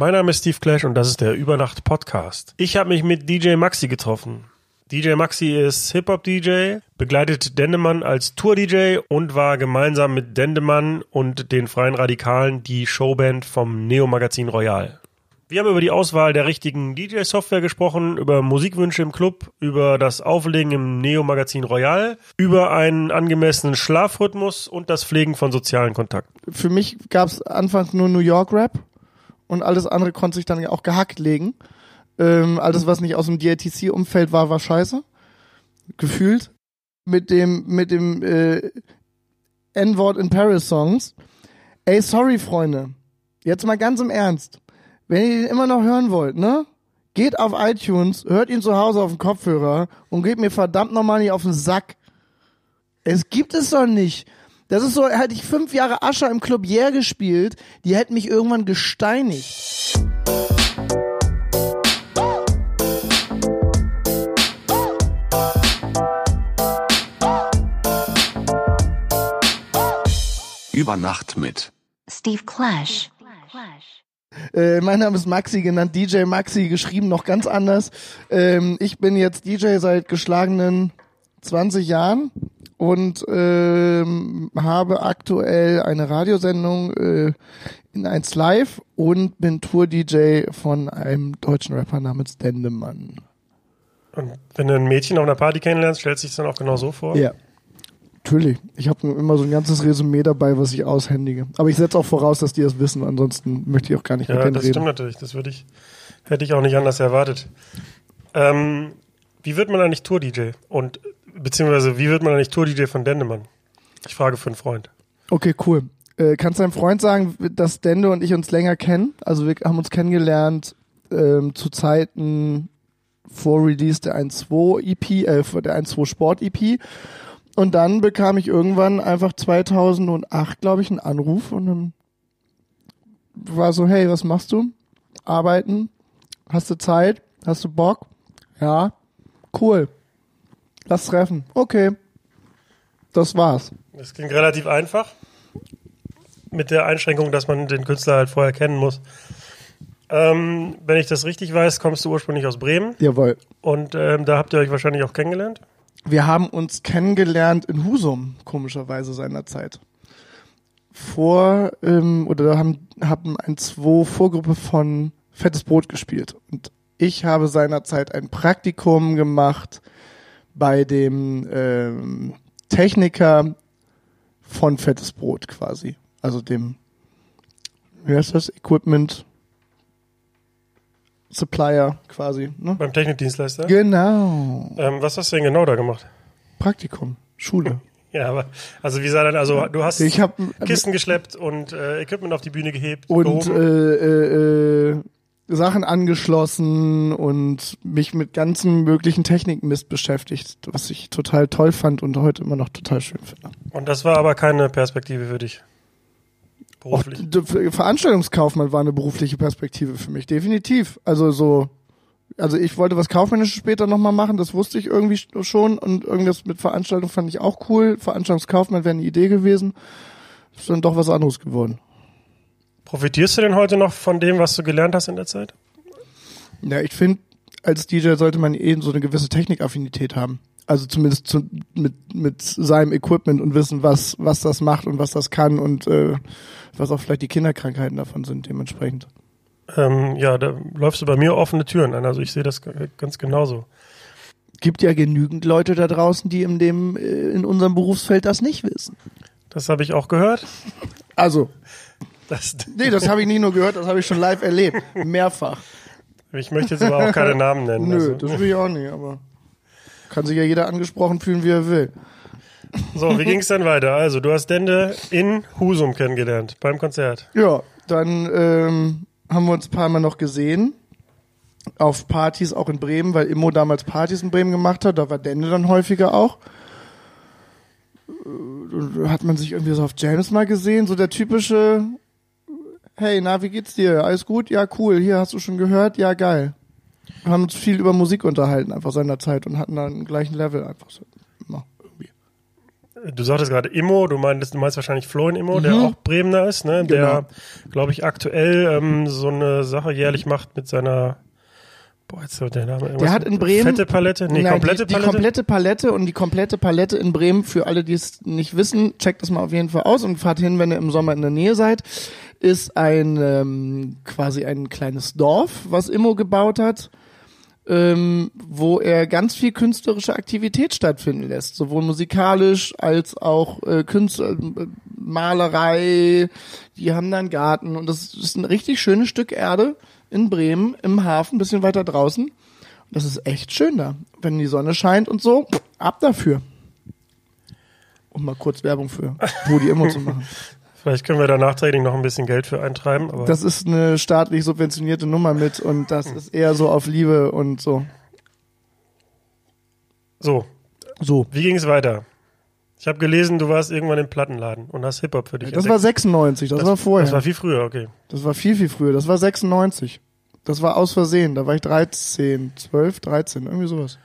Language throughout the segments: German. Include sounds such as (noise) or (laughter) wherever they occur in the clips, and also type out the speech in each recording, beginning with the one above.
Mein Name ist Steve Clash und das ist der Übernacht Podcast. Ich habe mich mit DJ Maxi getroffen. DJ Maxi ist Hip-Hop-DJ, begleitet Dendemann als Tour-DJ und war gemeinsam mit Dendemann und den Freien Radikalen die Showband vom Neo-Magazin Royal. Wir haben über die Auswahl der richtigen DJ-Software gesprochen, über Musikwünsche im Club, über das Auflegen im Neo-Magazin Royal, über einen angemessenen Schlafrhythmus und das Pflegen von sozialen Kontakten. Für mich gab es anfangs nur New York Rap und alles andere konnte sich dann auch gehackt legen. Ähm, alles, was nicht aus dem DITC-Umfeld war, war scheiße. Gefühlt. Mit dem, mit dem äh, N-Wort in Paris-Songs. Ey, sorry, Freunde. Jetzt mal ganz im Ernst. Wenn ihr den immer noch hören wollt, ne? Geht auf iTunes, hört ihn zu Hause auf dem Kopfhörer und geht mir verdammt nochmal nicht auf den Sack. Es gibt es doch nicht. Das ist so, hätte ich fünf Jahre Ascher im Club Yeah gespielt, die hätten mich irgendwann gesteinigt. Über Nacht mit Steve Clash. Äh, mein Name ist Maxi, genannt DJ Maxi, geschrieben noch ganz anders. Ähm, ich bin jetzt DJ seit geschlagenen 20 Jahren und ähm, habe aktuell eine Radiosendung äh, in 1 Live und bin Tour-DJ von einem deutschen Rapper namens Dendemann. Und wenn du ein Mädchen auf einer Party kennenlernst, stellst du dich dann auch genau so vor? Ja. Natürlich. Ich habe immer so ein ganzes Resümee dabei, was ich aushändige. Aber ich setze auch voraus, dass die das wissen, ansonsten möchte ich auch gar nicht Ja, mit denen das reden. stimmt natürlich. Das würde ich, hätte ich auch nicht anders erwartet. Ähm, wie wird man eigentlich Tour-DJ? Und beziehungsweise wie wird man eigentlich Tour-DJ von Dendemann? Ich frage für einen Freund. Okay, cool. Äh, kannst deinem Freund sagen, dass Dende und ich uns länger kennen? Also wir haben uns kennengelernt ähm, zu Zeiten vor Release der 1.2 EP, äh, der 1.2 Sport EP. Und dann bekam ich irgendwann einfach 2008, glaube ich, einen Anruf und dann war so, hey, was machst du? Arbeiten? Hast du Zeit? Hast du Bock? Ja. Cool. Lass treffen. Okay. Das war's. Das klingt relativ einfach. Mit der Einschränkung, dass man den Künstler halt vorher kennen muss. Ähm, wenn ich das richtig weiß, kommst du ursprünglich aus Bremen Jawohl. und ähm, da habt ihr euch wahrscheinlich auch kennengelernt. Wir haben uns kennengelernt in Husum, komischerweise seinerzeit. Vor, ähm, oder haben, haben ein zwei Vorgruppe von Fettes Brot gespielt. Und ich habe seinerzeit ein Praktikum gemacht bei dem ähm, Techniker von Fettes Brot quasi. Also dem, wie heißt das? Equipment Supplier quasi. Ne? Beim Technikdienstleister. Genau. Ähm, was hast du denn genau da gemacht? Praktikum. Schule. (laughs) Ja, aber also wie sah dann, also du hast Ich habe Kisten geschleppt und äh, Equipment auf die Bühne gehebt, und äh, äh, äh, Sachen angeschlossen und mich mit ganzen möglichen Technikmist beschäftigt, was ich total toll fand und heute immer noch total schön finde. Und das war aber keine Perspektive für dich. Beruflich. d- Veranstaltungskaufmann war eine berufliche Perspektive für mich, definitiv. Also so, also ich wollte was Kaufmännisches später nochmal machen, das wusste ich irgendwie sch- schon und irgendwas mit Veranstaltung fand ich auch cool. Veranstaltungskaufmann wäre eine Idee gewesen. Ist dann doch was anderes geworden. Profitierst du denn heute noch von dem, was du gelernt hast in der Zeit? Ja, ich finde, als DJ sollte man eben so eine gewisse Technikaffinität haben. Also zumindest zu, mit, mit seinem Equipment und wissen, was, was das macht und was das kann und äh, was auch vielleicht die Kinderkrankheiten davon sind dementsprechend. Ähm, ja, da läufst du bei mir offene Türen an. Also ich sehe das ganz genauso. Gibt ja genügend Leute da draußen, die in dem, äh, in unserem Berufsfeld das nicht wissen. Das habe ich auch gehört. Also, Das, nee, das habe ich nicht nur gehört, das habe ich schon live erlebt. Mehrfach. ich möchte jetzt aber auch keine Namen nennen. Nö, also. das will ich auch nicht, aber kann sich ja jeder angesprochen fühlen, wie er will. So, wie ging es dann weiter? Also, du hast Dende in Husum kennengelernt beim Konzert. Ja, dann ähm, haben wir uns ein paar Mal noch gesehen. Auf Partys auch in Bremen, weil Immo damals Partys in Bremen gemacht hat. Da war Dende dann häufiger auch. Äh, Hat man sich irgendwie so auf James mal gesehen. So der typische, hey, na, wie geht's dir? Alles gut? Ja, cool. Hier, hast du schon gehört? Ja, geil. Wir haben uns viel über Musik unterhalten, einfach seiner Zeit und hatten dann einen gleichen Level einfach so. Immer irgendwie. Du sagtest gerade Immo, du meinst, du meinst wahrscheinlich Florian Immo, der auch Bremener ist, ne? Der, glaube ich, aktuell ähm, so eine Sache jährlich macht mit seiner Boah, jetzt der Name Der hat in Bremen Fette Palette? Nee, Nein, komplette die, die Palette. komplette Palette und die komplette Palette in Bremen, für alle, die es nicht wissen, checkt das mal auf jeden Fall aus und fahrt hin, wenn ihr im Sommer in der Nähe seid, ist ein ähm, quasi ein kleines Dorf, was Immo gebaut hat, ähm, wo er ganz viel künstlerische Aktivität stattfinden lässt, sowohl musikalisch als auch äh, Künstler, äh, Malerei, die haben da einen Garten und das ist ein richtig schönes Stück Erde in Bremen im Hafen, bisschen weiter draußen. Das ist echt schön da. Wenn die Sonne scheint und so, ab dafür. Um mal kurz Werbung für Rudi immer zu machen. (laughs) Vielleicht können wir da nachträglich noch ein bisschen Geld für eintreiben. Aber Das ist eine staatlich subventionierte Nummer mit und das ist eher so auf Liebe und so. so, So. wie ging es weiter? Ich habe gelesen, du warst irgendwann im Plattenladen und hast Hip-Hop für dich Das war 96, das, war vorher. Das war viel früher, okay. Das war viel, viel früher. Das war 96. Das war aus Versehen. Da war ich 13, 12, 13, irgendwie sowas.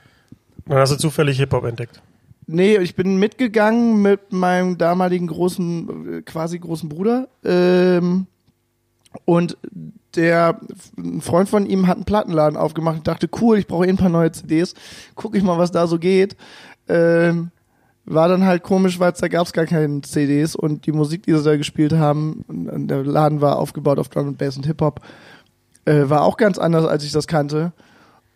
Dann hast du zufällig Hip-Hop entdeckt. Nee, ich bin mitgegangen mit meinem damaligen großen, äh, quasi großen Bruder. Ähm, und der, ein Freund von ihm hat einen Plattenladen aufgemacht und dachte, cool, ich brauche eh ein paar neue CDs. Guck ich mal, was da so geht. Ähm, war dann halt komisch, weil da gab's gar keine CDs und die Musik, die sie da gespielt haben, der Laden war aufgebaut auf Drum and Bass und Hip-Hop, äh, war auch ganz anders, als ich das kannte.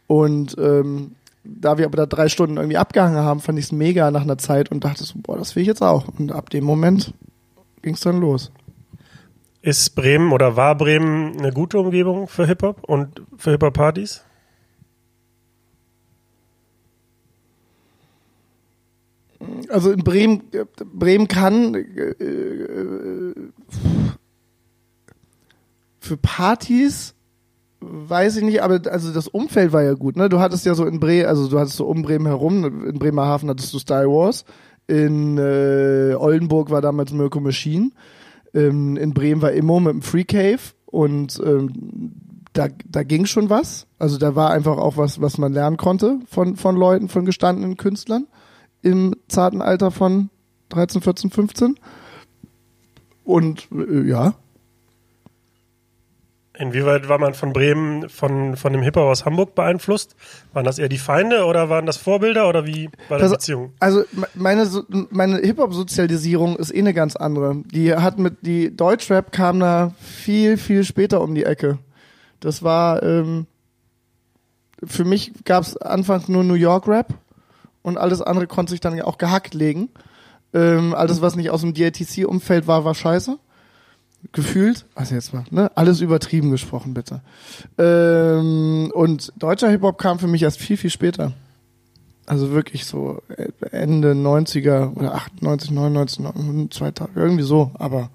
Und ähm, da wir aber da drei Stunden irgendwie abgehangen haben, fand ich es mega nach einer Zeit und dachte so, boah, das will ich jetzt auch. Und ab dem Moment ging's dann los. Ist Bremen oder war Bremen eine gute Umgebung für Hip-Hop und für Hip-Hop-Partys? Also in Bremen, Bremen kann äh, äh, für Partys weiß ich nicht, aber also das Umfeld war ja gut, ne? Du hattest ja so in Bremen, also du hattest so um Bremen herum, in Bremerhaven hattest du Star Wars, in äh, Oldenburg war damals Mirko Machine, ähm, in Bremen war Immo mit dem Free Cave und ähm, da, da ging schon was. Also da war einfach auch was, was man lernen konnte von, von Leuten, von gestandenen Künstlern im zarten Alter von 13, 14, 15. Und äh, ja, Inwieweit war man von Bremen, von, von dem Hip-Hop aus Hamburg beeinflusst? Waren das eher die Feinde oder waren das Vorbilder oder wie war die Beziehung? Also me- meine meine Hip-Hop-Sozialisierung ist eh eine ganz andere. Die hat mit die Deutschrap kam da viel viel später um die Ecke. Das war ähm, für mich gab's anfangs nur New York Rap und alles andere konnte sich dann ja auch gehackt legen. Ähm, alles was nicht aus dem DITC-Umfeld war, war scheiße. Gefühlt, also jetzt mal, ne? Alles übertrieben gesprochen, bitte. Ähm, und deutscher Hip-Hop kam für mich erst viel, viel später. Also wirklich so äh, Ende 90er oder 98, 99, 2000, irgendwie so. Aber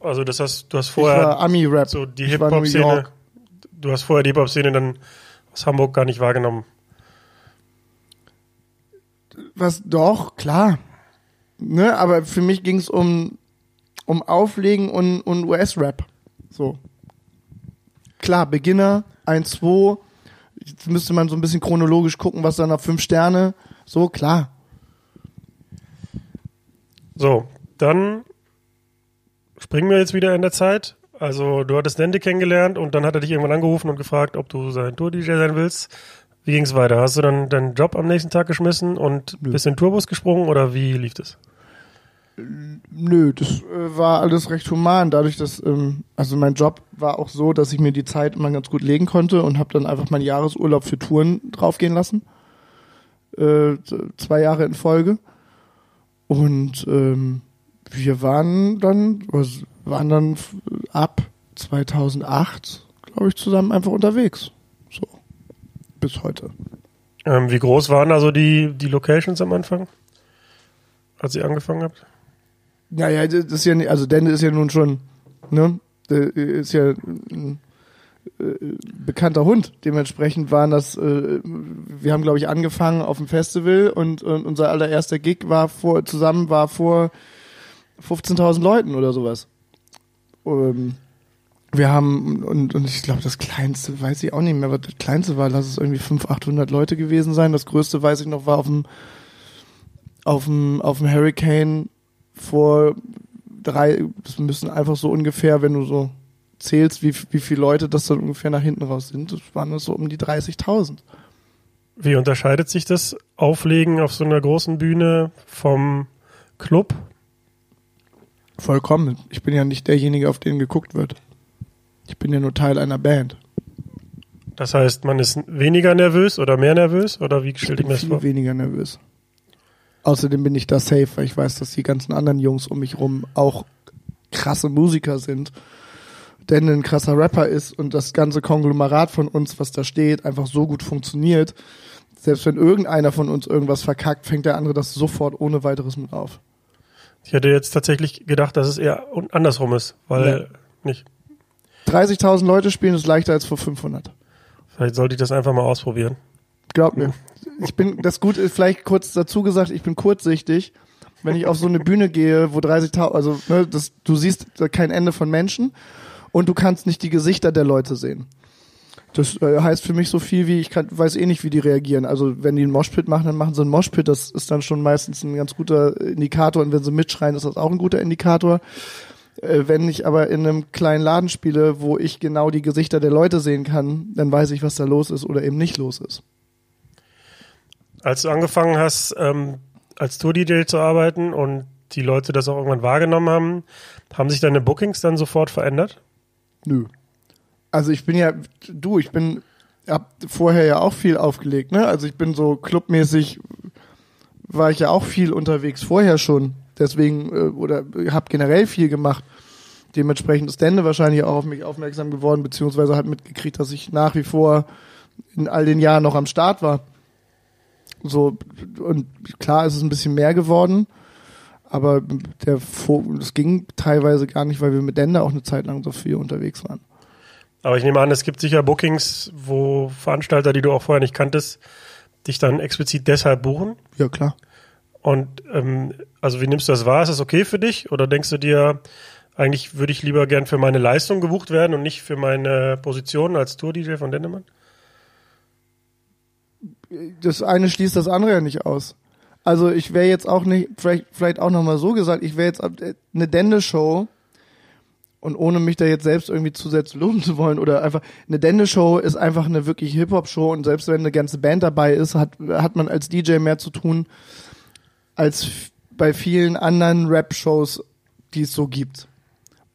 Also das heißt, du hast vorher Ami-Rap. so die Hip-Hop-Szene, du hast vorher die Hip-Hop-Szene dann aus Hamburg gar nicht wahrgenommen. Was doch, klar. Ne, aber für mich ging es um, um Auflegen und, und US-Rap. So. Klar, Beginner, 1, 2. Jetzt müsste man so ein bisschen chronologisch gucken, was dann auf 5 Sterne. So, klar. So, dann springen wir jetzt wieder in der Zeit. Also du hattest Nende kennengelernt und dann hat er dich irgendwann angerufen und gefragt, ob du sein Tour-DJ sein willst. Wie ging's weiter? Hast du dann deinen Job am nächsten Tag geschmissen und Nö. bist in den Tourbus gesprungen oder wie lief das? Nö, das äh, war alles recht human, dadurch, dass, ähm, also mein Job war auch so, dass ich mir die Zeit immer ganz gut legen konnte und habe dann einfach meinen Jahresurlaub für Touren draufgehen lassen. Äh, zwei Jahre in Folge. Und ähm, wir waren dann, waren dann ab 2008, glaube ich, zusammen einfach unterwegs. So. Bis heute. Ähm, wie groß waren also die, die Locations am Anfang, als ihr angefangen habt? Ja, ja, das ist ja nicht, also Dende ist ja nun schon, ne, der ist ja ein äh, bekannter Hund. Dementsprechend waren das, äh, wir haben glaube ich angefangen auf dem Festival und, und unser allererster Gig war vor, zusammen war vor 15.000 Leuten oder sowas. Ähm, wir haben, und, und ich glaube, das kleinste, weiß ich auch nicht mehr, was das kleinste war, lass es irgendwie 500, 800 Leute gewesen sein. Das größte, weiß ich noch, war auf dem auf dem, auf dem Hurricane vor drei, das müssen einfach so ungefähr, wenn du so zählst, wie, wie viele Leute das dann ungefähr nach hinten raus sind, das waren das so um die 30.000. Wie unterscheidet sich das Auflegen auf so einer großen Bühne vom Club? Vollkommen. Ich bin ja nicht derjenige, auf den geguckt wird. Ich bin ja nur Teil einer Band. Das heißt, man ist weniger nervös oder mehr nervös? Oder wie stelle ich mir das vor? weniger nervös. Außerdem bin ich da safe, weil ich weiß, dass die ganzen anderen Jungs um mich rum auch krasse Musiker sind. Denn ein krasser Rapper ist und das ganze Konglomerat von uns, was da steht, einfach so gut funktioniert. Selbst wenn irgendeiner von uns irgendwas verkackt, fängt der andere das sofort ohne weiteres mit auf. Ich hätte jetzt tatsächlich gedacht, dass es eher andersrum ist, weil nicht. 30.000 Leute spielen ist leichter als vor 500. Vielleicht sollte ich das einfach mal ausprobieren. Glaub mir. Ich bin, das Gute ist vielleicht kurz dazu gesagt, ich bin kurzsichtig. Wenn ich auf so eine Bühne gehe, wo 30.000, also ne, das, du siehst kein Ende von Menschen und du kannst nicht die Gesichter der Leute sehen. Das äh, heißt für mich so viel wie, ich kann, weiß eh nicht, wie die reagieren. Also wenn die einen Moshpit machen, dann machen sie einen Moshpit. Das ist dann schon meistens ein ganz guter Indikator. Und wenn sie mitschreien, ist das auch ein guter Indikator. Äh, wenn ich aber in einem kleinen Laden spiele, wo ich genau die Gesichter der Leute sehen kann, dann weiß ich, was da los ist oder eben nicht los ist. Als du angefangen hast, ähm, als Tour-DJ zu arbeiten und die Leute das auch irgendwann wahrgenommen haben, haben sich deine Bookings dann sofort verändert? Nö. Also ich bin ja, du, ich bin, hab vorher ja auch viel aufgelegt, ne? Also ich bin so clubmäßig, war ich ja auch viel unterwegs vorher schon. Deswegen, äh, oder habe generell viel gemacht. Dementsprechend ist Dende wahrscheinlich auch auf mich aufmerksam geworden, beziehungsweise hat mitgekriegt, dass ich nach wie vor in all den Jahren noch am Start war. So, und klar ist es ein bisschen mehr geworden, aber der das ging teilweise gar nicht, weil wir mit Dende auch eine Zeit lang so viel unterwegs waren. Aber ich nehme an, es gibt sicher Bookings, wo Veranstalter, die du auch vorher nicht kanntest, dich dann explizit deshalb buchen. Ja, klar. Und ähm, also wie nimmst du das wahr? Ist das okay für dich? Oder denkst du dir, eigentlich würde ich lieber gern für meine Leistung gebucht werden und nicht für meine Position als Tour-DJ von Dendemann? Das eine schließt das andere ja nicht aus. Also ich wäre jetzt auch nicht, vielleicht, vielleicht auch nochmal so gesagt, ich wäre jetzt äh, eine Dende-Show und ohne mich da jetzt selbst irgendwie zusätzlich loben zu wollen oder einfach, eine Dende-Show ist einfach eine wirklich Hip-Hop-Show und selbst wenn eine ganze Band dabei ist, hat, hat man als DJ mehr zu tun als bei vielen anderen Rap-Shows, die es so gibt.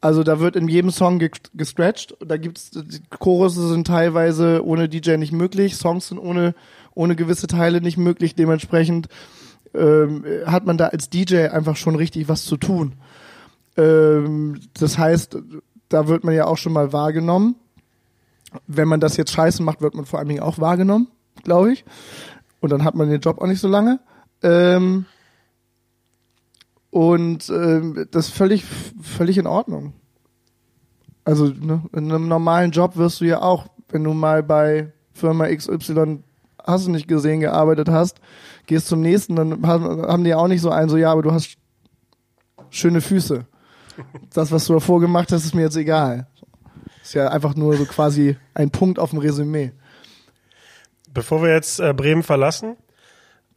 Also da wird in jedem Song ge gestretched. Da gibt's Chorusse sind teilweise ohne DJ nicht möglich, Songs sind ohne ohne gewisse Teile nicht möglich. Dementsprechend ähm, hat man da als DJ einfach schon richtig was zu tun. Ähm, das heißt, da wird man ja auch schon mal wahrgenommen. Wenn man das jetzt scheiße macht, wird man vor allen Dingen auch wahrgenommen, glaube ich. Und dann hat man den Job auch nicht so lange. Ähm, und ähm, das ist völlig, völlig in Ordnung. Also ne, in einem normalen Job wirst du ja auch, wenn du mal bei Firma XY hast du nicht gesehen gearbeitet hast, gehst zum nächsten, dann haben die auch nicht so einen, so ja, aber du hast schöne Füße. Das, was du davor gemacht hast, ist mir jetzt egal. Ist ja einfach nur so quasi ein Punkt auf dem Resümee. Bevor wir jetzt äh, Bremen verlassen,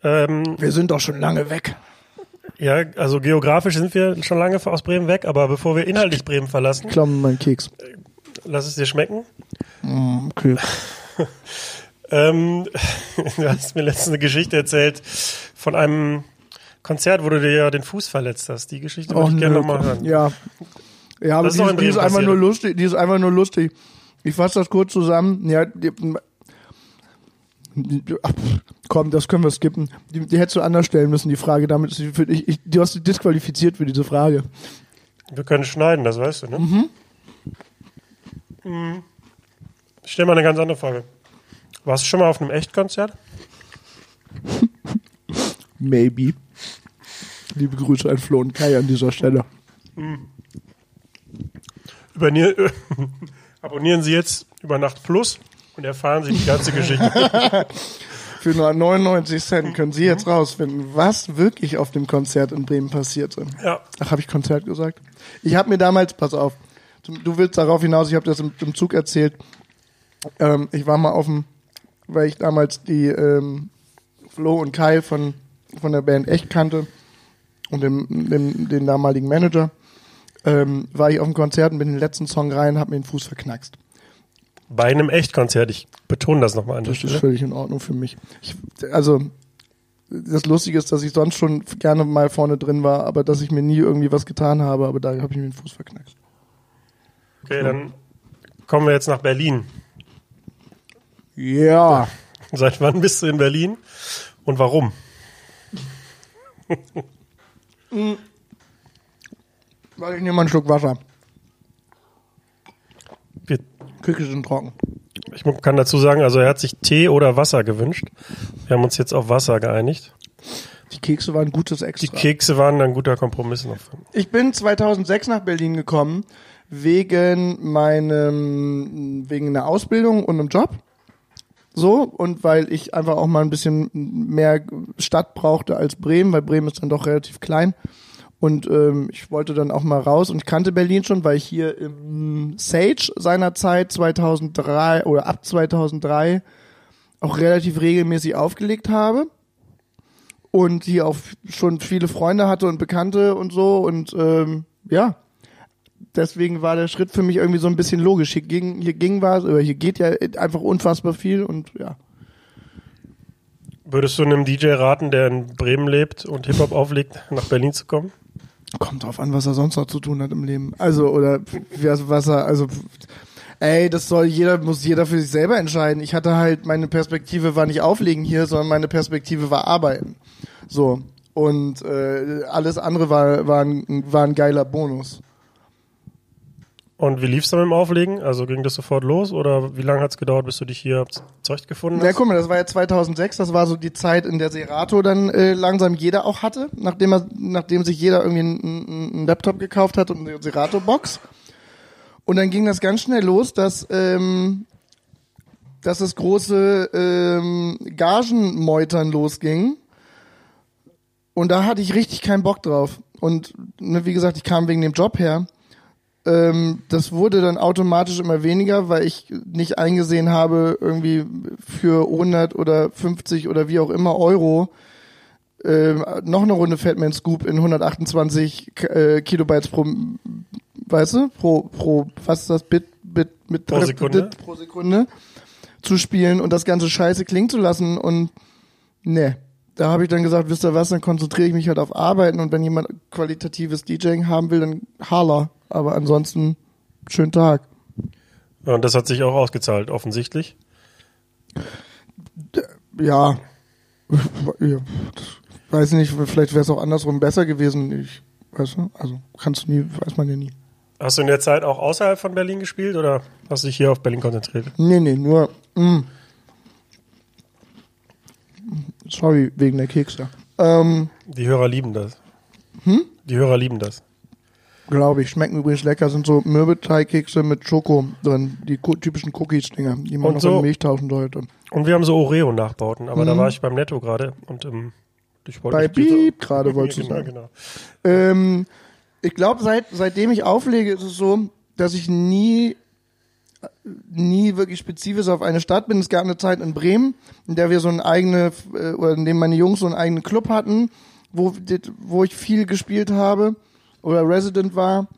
ähm, Wir sind doch schon lange weg. ja, also geografisch sind wir schon lange aus Bremen weg, aber bevor wir inhaltlich Bremen verlassen, Klau mir meinen Keks. lass es dir schmecken. Mm, okay. (laughs) Ähm, (laughs) du hast mir letztens eine Geschichte erzählt von einem Konzert, wo du dir ja den Fuß verletzt hast. Die Geschichte würde ich gerne nochmal hören. Ja. Ja, aber Das die, ist, die ist einfach nur lustig. Die ist einfach nur lustig. Ich fasse das kurz zusammen. Ja, die, ach, komm, das können wir skippen. Die, die hättest du anders stellen müssen, die Frage. Damit ich, ich, du hast dich disqualifiziert für diese Frage. Wir können schneiden, das weißt du, ne? Mhm. Ich stell mal eine ganz andere Frage. Warst du schon mal auf einem Echtkonzert? (laughs) Maybe. Liebe Grüße an Flo und Kai an dieser Stelle. Übernier (laughs) Abonnieren Sie jetzt über Nacht Plus und erfahren Sie die ganze Geschichte. (laughs) Für nur 99 Cent können Sie jetzt rausfinden, was wirklich auf dem Konzert in Bremen passierte. ja. Ach, habe ich Konzert gesagt? Ich habe mir damals, pass auf, du- du willst darauf hinaus, ich habe das im, im Zug erzählt. Ähm, ich war mal auf dem, weil ich damals die ähm, Flo und Kai von von der Band echt kannte und dem, dem, den damaligen Manager, ähm, war ich auf dem Konzert und bin in den letzten Song rein, hab mir den Fuß verknackst. Bei einem Echtkonzert, ich betone das nochmal an Das ist völlig in Ordnung für mich. Ich, also, das Lustige ist, dass ich sonst schon gerne mal vorne drin war, aber dass ich mir nie irgendwie was getan habe, aber da habe ich mir den Fuß verknackst. Okay, dann kommen wir jetzt nach Berlin. Ja. Seit wann bist du in Berlin und warum? Weil ich nehme mal einen Schluck Wasser. Wir, Küche sind trocken. ich kann dazu sagen, also er hat sich Tee oder Wasser gewünscht. Wir haben uns jetzt auf Wasser geeinigt. Die Kekse waren gutes Die Extra. Kekse waren ein guter Kompromiss noch. Ich bin 2006 nach Berlin gekommen wegen meinem wegen einer Ausbildung und einem Job. So und weil ich einfach auch mal ein bisschen mehr Stadt brauchte als Bremen, weil Bremen ist dann doch relativ klein. Und ähm, ich wollte dann auch mal raus und ich kannte Berlin schon, weil ich hier im Sage seinerzeit 2003 oder ab 2003 auch relativ regelmäßig aufgelegt habe und hier auch schon viele Freunde hatte und Bekannte und so und ähm, ja, deswegen war der Schritt für mich irgendwie so ein bisschen logisch. Hier ging, hier ging was, oder hier geht ja einfach unfassbar viel und ja. Würdest du einem DJ raten, der in Bremen lebt und Hip-Hop auflegt, nach Berlin zu kommen? Kommt drauf an, was er sonst noch zu tun hat im Leben. Also, oder was, er, also ey, das soll jeder, muss jeder für sich selber entscheiden. Ich hatte halt, meine Perspektive war nicht auflegen hier, sondern meine Perspektive war arbeiten. So. Und äh, alles andere war, war, ein, war ein geiler Bonus. Und wie lief's dann mit dem Auflegen? Also ging das sofort los oder wie lange hat's gedauert, bis du dich hier zurechtgefunden Ja, hast? guck mal, das war ja 2006, das war so die Zeit, in der Serato dann äh, langsam jeder auch hatte, nachdem er, nachdem sich jeder irgendwie einen, einen Laptop gekauft hat und eine Serato-Box. Und dann ging das ganz schnell los, dass, ähm, dass das große ähm, Gagenmeutern losging. Und da hatte ich richtig keinen Bock drauf. Und ne, wie gesagt, ich kam wegen dem Job her. Ähm, das wurde dann automatisch immer weniger, weil ich nicht eingesehen habe, irgendwie für 100 oder 50 oder wie auch immer Euro ähm, noch eine Runde Fatman Scoop in 128 K- äh, Kilobytes pro, weißt du, pro, pro, was ist das, Bit, Bit, mit Pro Sekunde? Bit pro Sekunde zu spielen und das ganze Scheiße klingen zu lassen und ne. Da habe ich dann gesagt, wisst ihr was, dann konzentriere ich mich halt auf Arbeiten und wenn jemand qualitatives DJing haben will, dann holla. Aber ansonsten, schönen Tag. Und das hat sich auch ausgezahlt, offensichtlich. (laughs) Ja, weiß nicht, vielleicht wäre es auch andersrum besser gewesen. Ich, weißt du, also kannst du nie, weiß man ja nie. Hast du in der Zeit auch außerhalb von Berlin gespielt oder hast du dich hier auf Berlin konzentriert? Nee, nee, nur, mm. sorry, wegen der Kekse. Ähm, Die Hörer lieben das. Hm? Die Hörer lieben das. Glaube ich, schmecken übrigens lecker, sind so Mürbeteigkekse mit Schoko drin, die typischen Cookies-Dinger, die man Und noch so- in Milch tauschen sollte. Und wir haben so Oreo-Nachbauten, aber da Mhm. war ich beim Netto gerade und ähm, ich wollte Bei Piep gerade, wolltest du (laughs) sagen. Genau. Ähm, ich glaube, seit, seitdem ich auflege, ist es so, dass ich nie, nie wirklich spezifisch auf eine Stadt bin. Es gab eine Zeit in Bremen, in der wir so eine eigene, äh, oder in dem meine Jungs so einen eigenen Club hatten, wo, wo ich viel gespielt habe oder Resident war.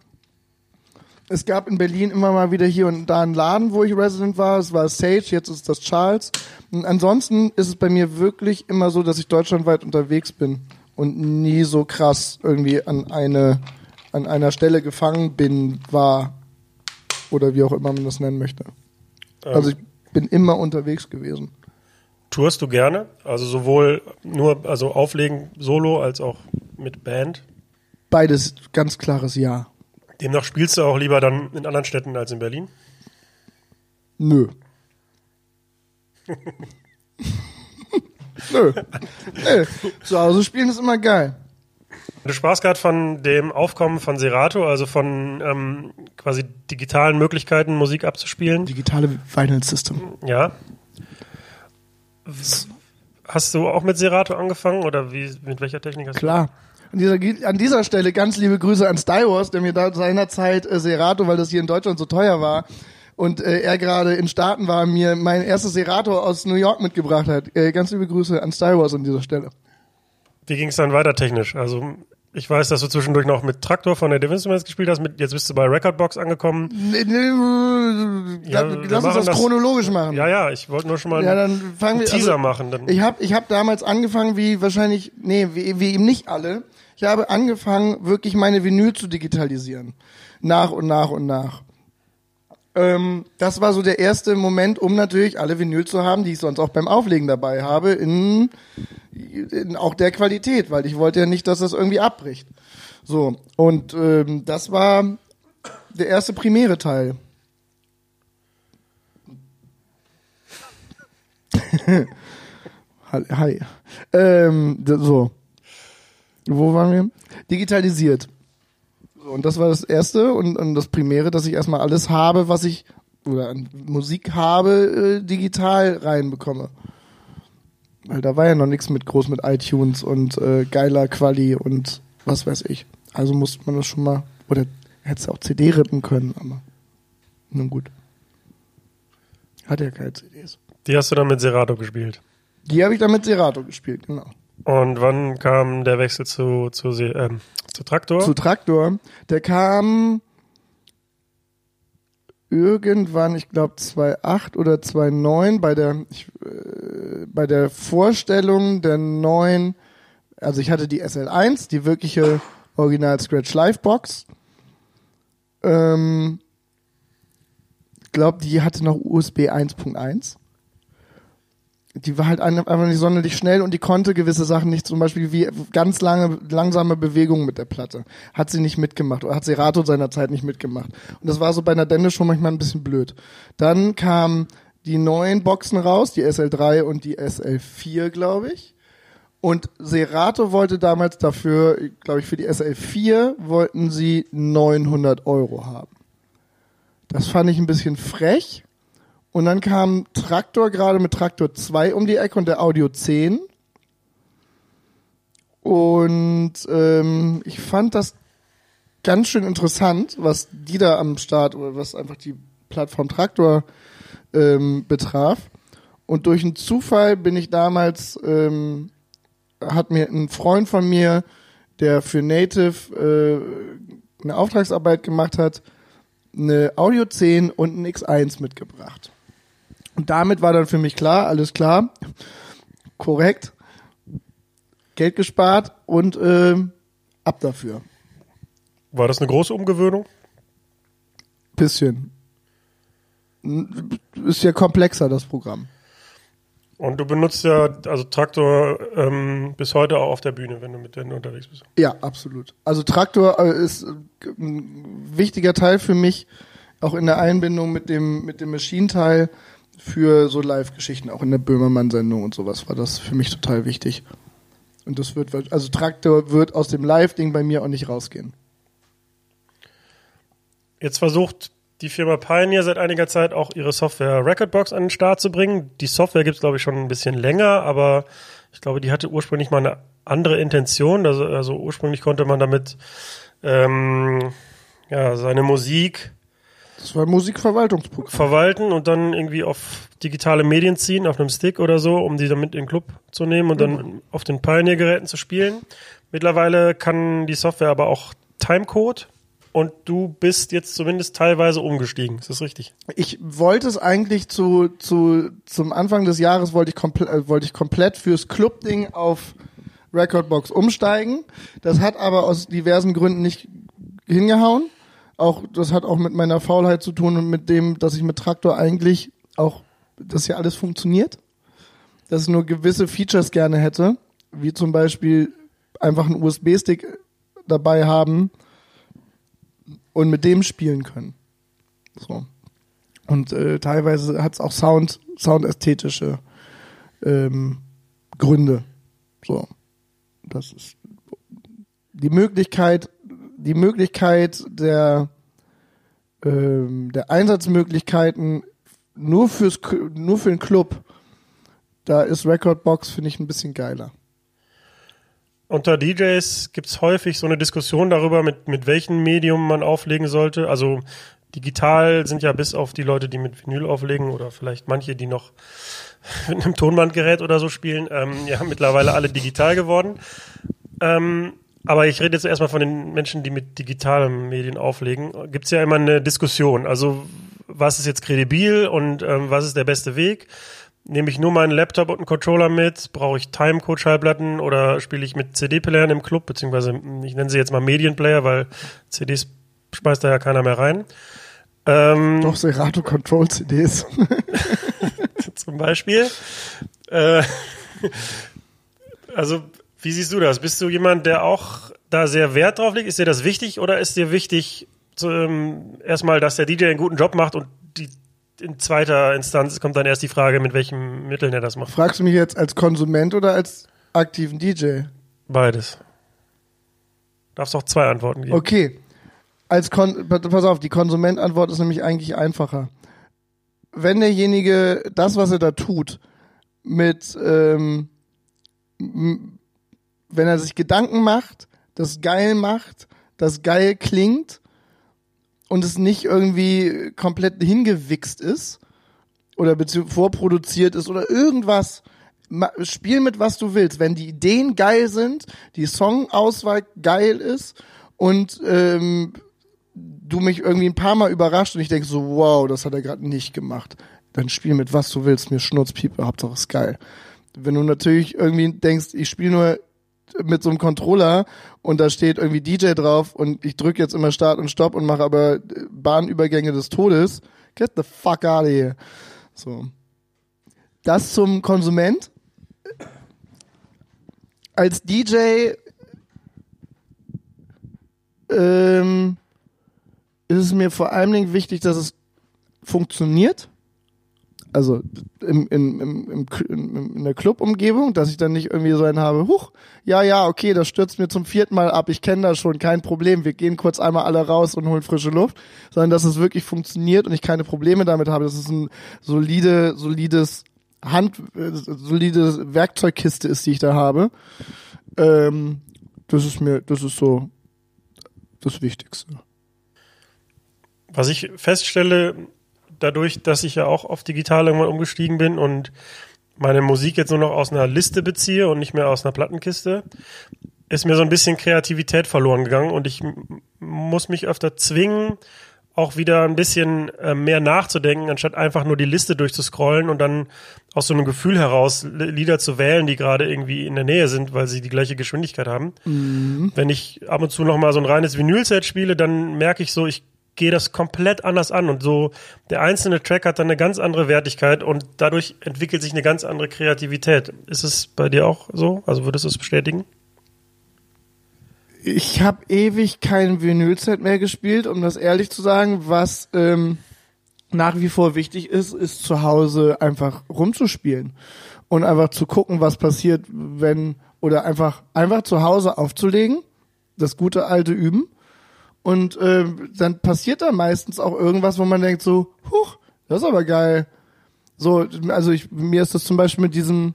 Es gab in Berlin immer mal wieder hier und da einen Laden, wo ich Resident war. Es war Sage, jetzt ist das Charles. Und ansonsten ist es bei mir wirklich immer so, dass ich deutschlandweit unterwegs bin und nie so krass irgendwie an eine an einer Stelle gefangen bin, war oder wie auch immer man das nennen möchte. Ähm, Also ich bin immer unterwegs gewesen. tourst du gerne? Also sowohl nur also auflegen solo als auch mit Band. Beides ganz klares Ja. Demnach spielst du auch lieber dann in anderen Städten als in Berlin? Nö. (laughs) Nö. Nö. Zu Hause spielen ist immer geil. Du sprachst gerade von dem Aufkommen von Serato, also von ähm, quasi digitalen Möglichkeiten, Musik abzuspielen. Digitale Vinyl System. Ja. Hast du auch mit Serato angefangen oder wie, mit welcher Technik hast Klar. An dieser, an dieser Stelle ganz liebe Grüße an Star Wars, der mir da seinerzeit äh, Serato, weil das hier in Deutschland so teuer war und äh, er gerade in Staaten war, mir mein erstes Serato aus New York mitgebracht hat. Äh, ganz liebe Grüße an Star Wars an dieser Stelle. Wie ging es dann weiter technisch? Also ich weiß, dass du zwischendurch noch mit Traktor von der Instruments gespielt hast. Mit, jetzt bist du bei Recordbox angekommen. Nee, nee, Ja, lass uns das das- chronologisch machen. Ja, ja, ich wollte nur schon mal Ja, einen fangen wir Teaser also, machen. Dann. Ich habe ich hab damals angefangen, wie wahrscheinlich, nee, wie, wie eben nicht alle. Ich habe angefangen, wirklich meine Vinyl zu digitalisieren. Nach und nach und nach. Ähm, das war so der erste Moment, um natürlich alle Vinyl zu haben, die ich sonst auch beim Auflegen dabei habe, in, in auch der Qualität, weil ich wollte ja nicht, dass das irgendwie abbricht. So, und ähm, das war der erste primäre Teil. (laughs) Hi. Ähm, so. Wo waren wir? Digitalisiert. Und das war das erste und, und das Primäre, dass ich erstmal alles habe, was ich oder an Musik habe, äh, digital reinbekomme. Weil da war ja noch nichts mit groß mit iTunes und äh, geiler Quali und was weiß ich. Also musste man das schon mal, oder hätte es auch CD rippen können, aber nun gut. Hat ja keine CDs. Die hast du dann mit Serato gespielt. Die habe ich dann mit Serato gespielt, genau. Und wann kam der Wechsel zu, zu, ähm, zu Traktor? zu Traktor. Der kam irgendwann, ich glaube 2008 oder 2009 bei der ich, äh, bei der Vorstellung der neuen, also ich hatte die SL1, die wirkliche Original Scratch Live Box. Ähm, glaube, die hatte noch USB 1.1 die war halt ein- einfach nicht sonderlich schnell und die konnte gewisse Sachen nicht, zum Beispiel wie ganz lange, langsame Bewegungen mit der Platte. Hat sie nicht mitgemacht oder hat Serato seinerzeit nicht mitgemacht. Und das war so bei einer Dende schon manchmal ein bisschen blöd. Dann kamen die neuen Boxen raus, die SL3 und die SL4, glaube ich. Und Serato wollte damals dafür, glaube ich, für die SL4 wollten sie 900 Euro haben. Das fand ich ein bisschen frech. Und dann kam Traktor gerade mit Traktor 2 um die Ecke und der Audio 10. Und ähm, ich fand das ganz schön interessant, was die da am Start oder was einfach die Plattform Traktor ähm, betraf. Und durch einen Zufall bin ich damals, ähm, hat mir ein Freund von mir, der für Native äh, eine Auftragsarbeit gemacht hat, eine Audio 10 und ein X1 mitgebracht. Und damit war dann für mich klar, alles klar, korrekt, Geld gespart und ähm, ab dafür. War das eine große Umgewöhnung? Bisschen. Ist ja komplexer, das Programm. Und du benutzt ja, also Traktor ähm, bis heute auch auf der Bühne, wenn du mit denen unterwegs bist. Ja, absolut. Also Traktor äh, ist äh, ein wichtiger Teil für mich, auch in der Einbindung mit dem, mit dem Maschinenteil für so Live-Geschichten, auch in der Böhmermann-Sendung und sowas war das für mich total wichtig. Und das wird, also Traktor wird aus dem Live-Ding bei mir auch nicht rausgehen. Jetzt versucht die Firma Pioneer seit einiger Zeit auch ihre Software Recordbox an den Start zu bringen. Die Software gibt's glaube ich, schon ein bisschen länger, aber ich glaube, die hatte ursprünglich mal eine andere Intention. Also, also ursprünglich konnte man damit ähm, ja, seine Musik Das war Musikverwaltungsprogramm. verwalten und dann irgendwie auf digitale Medien ziehen, auf einem Stick oder so, um die dann mit in den Club zu nehmen und dann auf den Pioneer-Geräten zu spielen. Mittlerweile kann die Software aber auch Timecode und du bist jetzt zumindest teilweise umgestiegen. Ist das richtig? Ich wollte es eigentlich zu, zu, zum Anfang des Jahres wollte ich, komple äh, wollte ich komplett fürs Club-Ding auf Recordbox umsteigen. Das hat aber aus diversen Gründen nicht hingehauen. Auch, das hat auch mit meiner Faulheit zu tun und mit dem, dass ich mit Traktor eigentlich auch, dass ja alles funktioniert. Dass ich nur gewisse Features gerne hätte, wie zum Beispiel einfach einen USB-Stick dabei haben und mit dem spielen können. So. Und äh, teilweise hat es auch Sound, soundästhetische ähm, Gründe. So. Das ist die Möglichkeit, die Möglichkeit der, ähm, der Einsatzmöglichkeiten nur fürs nur für den Club. Da ist Recordbox, finde ich, ein bisschen geiler. Unter DJs gibt's häufig so eine Diskussion darüber, mit, mit welchem Medium man auflegen sollte. Also digital sind ja bis auf die Leute, die mit Vinyl auflegen oder vielleicht manche, die noch (laughs) mit einem Tonbandgerät oder so spielen, ähm, ja mittlerweile alle digital geworden. Ähm, aber ich rede jetzt erstmal von den Menschen, die mit digitalen Medien auflegen. Gibt es ja immer eine Diskussion. Also was ist jetzt kredibil und ähm, was ist der beste Weg? Nehme ich nur meinen Laptop und einen Controller mit? Brauche ich Timecode-Schallplatten oder spiele ich mit CD-Playern im Club? Beziehungsweise ich nenne sie jetzt mal Medienplayer, weil CDs schmeißt da ja keiner mehr rein. Ähm, Doch, Serato Control CDs. (laughs) zum Beispiel. Äh, (laughs) also, wie siehst du das? Bist du jemand, der auch da sehr Wert drauf legt? Ist dir das wichtig oder ist dir wichtig, zu, ähm, erstmal, dass der DJ einen guten Job macht und die, in zweiter Instanz kommt dann erst die Frage, mit welchen Mitteln er das macht? Fragst du mich jetzt als Konsument oder als aktiven DJ? Beides. Darfst auch zwei Antworten geben. Okay als Kon pass auf, die Konsumentantwort ist nämlich eigentlich einfacher. Wenn derjenige das, was er da tut, mit ähm, wenn er sich Gedanken macht, das geil macht, das geil klingt und es nicht irgendwie komplett hingewichst ist oder vorproduziert ist oder irgendwas, spiel mit was du willst. Wenn die Ideen geil sind, die Songauswahl geil ist und ähm, du mich irgendwie ein paar Mal überrascht und ich denke so, wow, das hat er gerade nicht gemacht. Dann spiel mit was du willst, mir Schnurzpiepe, Hauptsache ist geil. Wenn du natürlich irgendwie denkst, ich spiele nur mit so einem Controller und da steht irgendwie DJ drauf und ich drücke jetzt immer Start und Stopp und mache aber Bahnübergänge des Todes, get the fuck out of here. So. Das zum Konsument. Als DJ ähm, ist es mir vor allen Dingen wichtig, dass es funktioniert. Also im, im, im, im, in der Club-Umgebung, dass ich dann nicht irgendwie so einen habe, huch, ja, ja, okay, das stürzt mir zum vierten Mal ab, ich kenne das schon, kein Problem, wir gehen kurz einmal alle raus und holen frische Luft, sondern dass es wirklich funktioniert und ich keine Probleme damit habe, dass es ein solide, solides Hand, äh, solide Werkzeugkiste ist, die ich da habe. Ähm, das ist mir, das ist so das Wichtigste. Was ich feststelle, dadurch, dass ich ja auch auf digital irgendwann umgestiegen bin und meine Musik jetzt nur noch aus einer Liste beziehe und nicht mehr aus einer Plattenkiste, ist mir so ein bisschen Kreativität verloren gegangen und ich muss mich öfter zwingen, auch wieder ein bisschen äh, mehr nachzudenken, anstatt einfach nur die Liste durchzuscrollen und dann aus so einem Gefühl heraus Lieder zu wählen, die gerade irgendwie in der Nähe sind, weil sie die gleiche Geschwindigkeit haben. Mhm. Wenn ich ab und zu noch mal so ein reines Vinylset spiele, dann merke ich so, ich gehe das komplett anders an und so der einzelne Track hat dann eine ganz andere Wertigkeit und dadurch entwickelt sich eine ganz andere Kreativität. Ist es bei dir auch so? Also würdest du es bestätigen? Ich habe ewig kein Vinylset mehr gespielt, um das ehrlich zu sagen. Was ähm, nach wie vor wichtig ist, ist zu Hause einfach rumzuspielen und einfach zu gucken, was passiert, wenn oder einfach einfach zu Hause aufzulegen, das gute alte Üben und äh, dann passiert da meistens auch irgendwas, wo man denkt so, huch, das ist aber geil. So, also ich, mir ist das zum Beispiel mit diesem,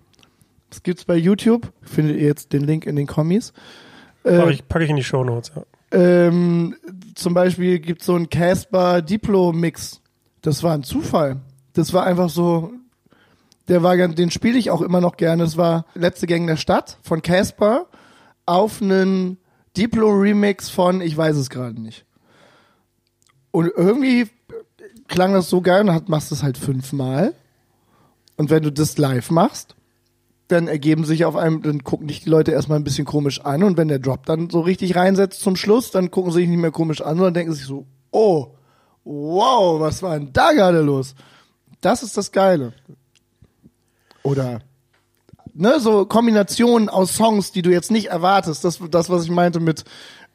das gibt's bei YouTube, findet ihr jetzt den Link in den Kommis. Äh, packe ich, pack ich in die Show Notes, ja. Ähm, zum Beispiel gibt's so ein Casper Diplo Mix. Das war ein Zufall. Das war einfach so, der war, den spiele ich auch immer noch gerne. Das war letzte Gang der Stadt von Casper auf einen Diplo-Remix von, ich weiß es gerade nicht. Und irgendwie klang das so geil und machst es halt fünfmal. Und wenn du das live machst, dann ergeben sich auf einem, dann gucken dich die Leute erstmal ein bisschen komisch an und wenn der Drop dann so richtig reinsetzt zum Schluss, dann gucken sie sich nicht mehr komisch an, sondern denken sich so, oh, wow, was war denn da gerade los? Das ist das Geile. Oder ne, so Kombinationen aus Songs, die du jetzt nicht erwartest. Das, das, was ich meinte mit,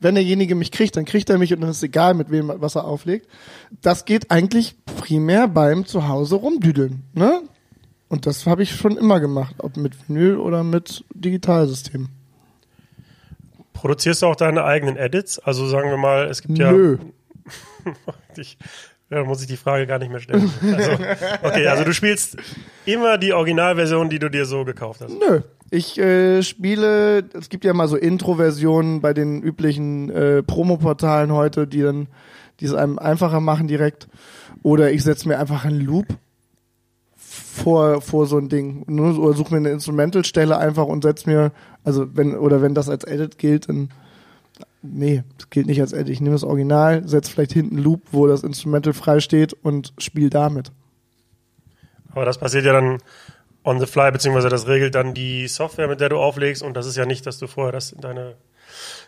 wenn derjenige mich kriegt, dann kriegt er mich und dann ist egal, mit wem, was er auflegt. Das geht eigentlich primär beim Zuhause rumdüdeln, ne? Und das habe ich schon immer gemacht, ob mit Vinyl oder mit Digitalsystem. Produzierst du auch deine eigenen Edits? Also sagen wir mal, es gibt Nö. ja. (laughs) ich, (laughs) ja, muss ich die Frage gar nicht mehr stellen. Also, okay, also du spielst immer die Originalversion, die du dir so gekauft hast. Nö. Ich äh, spiele, es gibt ja mal so Intro-Versionen bei den üblichen äh, Promo-Portalen heute, die dann die es einem einfacher machen direkt. Oder ich setze mir einfach einen Loop vor, vor so ein Ding. Oder suche mir eine Instrumentalstelle einfach und setze mir, also wenn, oder wenn das als Edit gilt, dann nee, das gilt nicht als Edit. Ich nehme das Original, setze vielleicht hinten Loop, wo das Instrumental frei steht und spiele damit. Aber das passiert ja dann on the fly, beziehungsweise das regelt dann die Software, mit der du auflegst. Und das ist ja nicht, dass du vorher das in deine,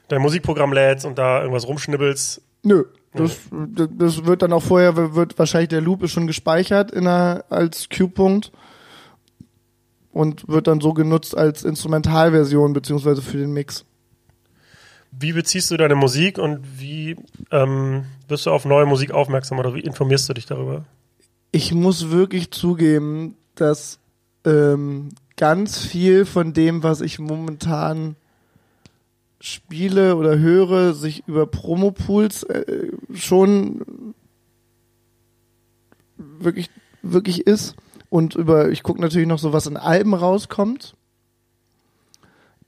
dein Musikprogramm lädst und da irgendwas rumschnibbelst. Nö. Das, das wird dann auch vorher, wird wahrscheinlich der Loop ist schon gespeichert in einer, als Q-Punkt und wird dann so genutzt als Instrumentalversion beziehungsweise für den Mix. Wie beziehst du deine Musik und wie ähm, wirst du auf neue Musik aufmerksam oder wie informierst du dich darüber? Ich muss wirklich zugeben, dass ähm, ganz viel von dem, was ich momentan spiele oder höre, sich über Promopools äh, schon wirklich wirklich ist und über ich gucke natürlich noch so was in Alben rauskommt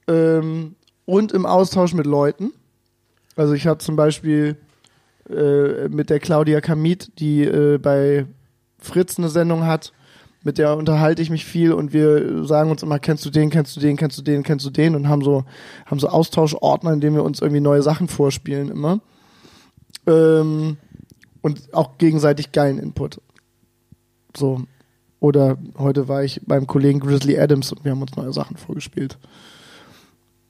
ähm, und im Austausch mit Leuten. Also ich habe zum Beispiel äh, mit der Claudia Kamit, die äh, bei Fritz eine Sendung hat, mit der unterhalte ich mich viel und wir sagen uns immer, kennst du den, kennst du den, kennst du den, kennst du den und haben so, haben so Austauschordner, in denen wir uns irgendwie neue Sachen vorspielen immer. Ähm, und auch gegenseitig geilen Input. So. Oder heute war ich beim Kollegen Grizzly Adams und wir haben uns neue Sachen vorgespielt.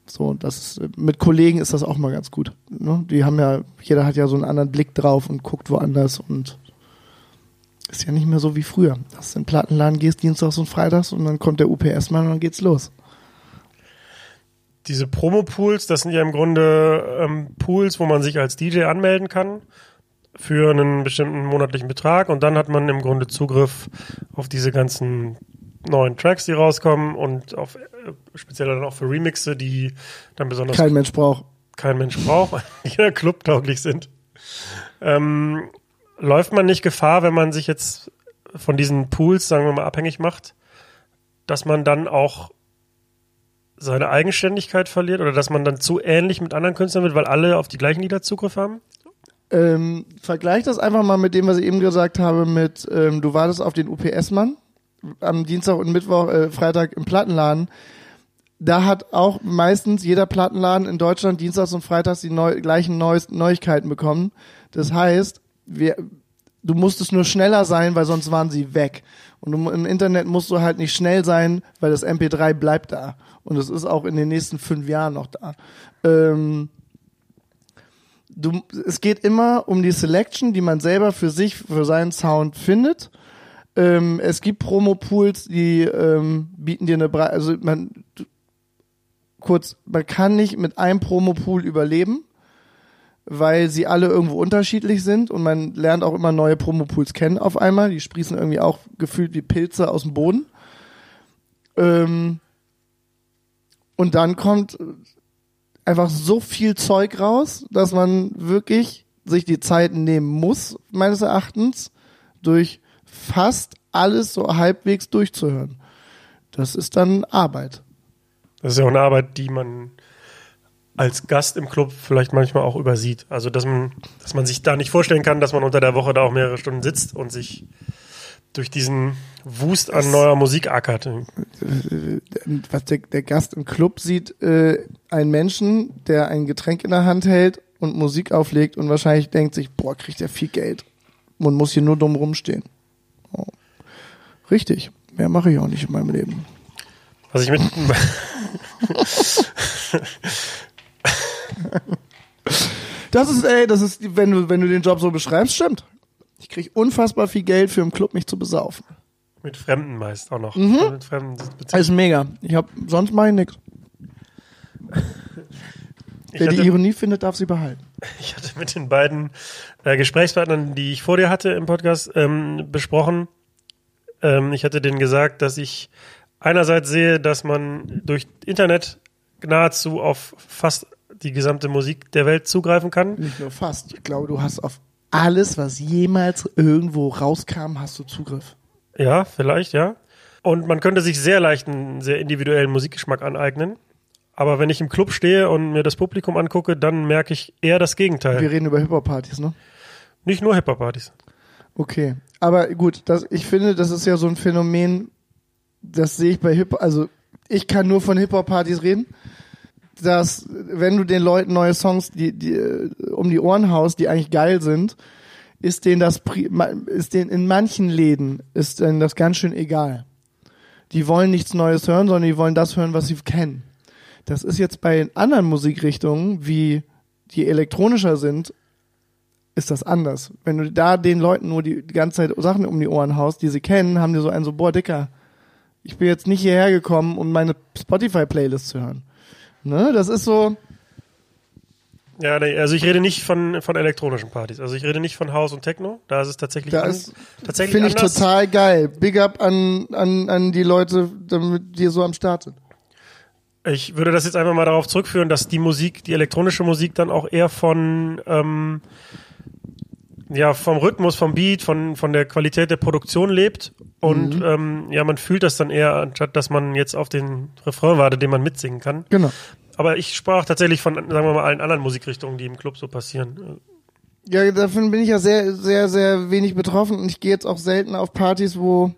So, das mit Kollegen ist das auch mal ganz gut. Ne? Die haben ja, jeder hat ja so einen anderen Blick drauf und guckt woanders und ist ja nicht mehr so wie früher. Dass du in den Plattenladen gehst, dienstags und freitags und dann kommt der UPS-Mann und dann geht's los. Diese Promo-Pools, das sind ja im Grunde ähm, Pools, wo man sich als DJ anmelden kann für einen bestimmten monatlichen Betrag und dann hat man im Grunde Zugriff auf diese ganzen neuen Tracks, die rauskommen und auf äh, speziell dann auch für Remixe, die dann besonders Kein Mensch braucht. kein Mensch braucht, weil die ja clubtauglich sind. Ähm, läuft man nicht Gefahr, wenn man sich jetzt von diesen Pools, sagen wir mal, abhängig macht, dass man dann auch seine Eigenständigkeit verliert oder dass man dann zu ähnlich mit anderen Künstlern wird, weil alle auf die gleichen Lieder Zugriff haben? Ähm, vergleich das einfach mal mit dem, was ich eben gesagt habe, mit ähm, du wartest auf den UPS-Mann am Dienstag und Mittwoch, äh, Freitag im Plattenladen. Da hat auch meistens jeder Plattenladen in Deutschland dienstags und freitags die neu gleichen Neues Neuigkeiten bekommen. Das heißt, wir, du musstest nur schneller sein, weil sonst waren sie weg. Und du, im Internet musst du halt nicht schnell sein, weil das MP3 bleibt da. Und es ist auch in den nächsten fünf Jahren noch da. Ähm, du, es geht immer um die Selection, die man selber für sich, für seinen Sound findet. Ähm, es gibt Promo-Pools, die ähm, bieten dir eine Bre also man kurz, man kann nicht mit einem Promo-Pool überleben, weil sie alle irgendwo unterschiedlich sind und man lernt auch immer neue Promo-Pools kennen auf einmal. Die sprießen irgendwie auch gefühlt wie Pilze aus dem Boden. Ähm, und dann kommt einfach so viel Zeug raus, dass man wirklich sich die Zeit nehmen muss, meines Erachtens, durch fast alles so halbwegs durchzuhören. Das ist dann Arbeit. Das ist ja auch eine Arbeit, die man als Gast im Club vielleicht manchmal auch übersieht. Also, dass man, dass man sich da nicht vorstellen kann, dass man unter der Woche da auch mehrere Stunden sitzt und sich durch diesen Wust an neuer Musik ackert. Was der, der Gast im Club sieht, äh, einen Menschen, der ein Getränk in der Hand hält und Musik auflegt und wahrscheinlich denkt sich, boah, kriegt er viel Geld und muss hier nur dumm rumstehen. Richtig. Mehr mache ich auch nicht in meinem Leben. Was ich mit. Das ist, ey, das ist, wenn du, wenn du den Job so beschreibst, stimmt. Ich krieg unfassbar viel Geld für im Club mich zu besaufen. mit Fremden meist auch noch. Mit Fremden Das ist mega. Ich hab, sonst mach ich nix. ich, Wer die hatte, Ironie findet, darf sie behalten. ich hatte mit den beiden äh, Gesprächspartnern, die ich vor dir hatte im Podcast, ähm, besprochen. Ähm, ich hatte denen gesagt, dass ich einerseits sehe, dass man durch Internet nahezu auf fast die gesamte Musik der Welt zugreifen kann. Nicht nur fast. Ich glaube, du hast auf alles, was jemals irgendwo rauskam, hast du Zugriff. Ja, vielleicht, ja. Und man könnte sich sehr leicht einen sehr individuellen Musikgeschmack aneignen. Aber wenn ich im Club stehe und mir das Publikum angucke, dann merke ich eher das Gegenteil. Wir reden über Hip-Hop-Partys, ne? Nicht nur Hip-Hop-Partys. Okay. Aber gut, das, ich finde, das ist ja so ein Phänomen, das sehe ich bei Hip, also ich kann nur von Hip-Hop-Partys reden, dass wenn du den Leuten neue Songs die, die, äh, um die Ohren haust, die eigentlich geil sind, ist denen das, ist denen in manchen Läden, ist denen das ganz schön egal. Die wollen nichts Neues hören, sondern die wollen das hören, was sie kennen. Das ist jetzt bei anderen Musikrichtungen, wie die elektronischer sind, ist das anders. Wenn du da den Leuten nur die, die ganze Zeit Sachen um die Ohren haust, die sie kennen, haben die so einen so, boah, Dicker, ich bin jetzt nicht hierher gekommen, um meine Spotify-Playlist zu hören. Ne? Das ist so, Ja, nee, also ich rede nicht von, von elektronischen Partys. Also ich rede nicht von House und Techno. Da ist es tatsächlich, da an, ist, tatsächlich finde ich total geil. Big up an, an, an die Leute, damit die so am Start sind. Ich würde das jetzt einfach mal darauf zurückführen, dass die Musik, die elektronische Musik dann auch eher von, ähm, ja, vom Rhythmus, vom Beat, von, von der Qualität der Produktion lebt. Und ähm, ja, man fühlt das dann eher, anstatt dass man jetzt auf den Refrain wartet, den man mitsingen kann. Genau. Aber ich sprach tatsächlich von, sagen wir mal, allen anderen Musikrichtungen, die im Club so passieren. Ja, davon bin ich ja sehr, sehr, sehr wenig betroffen und ich gehe jetzt auch selten auf Partys, wo,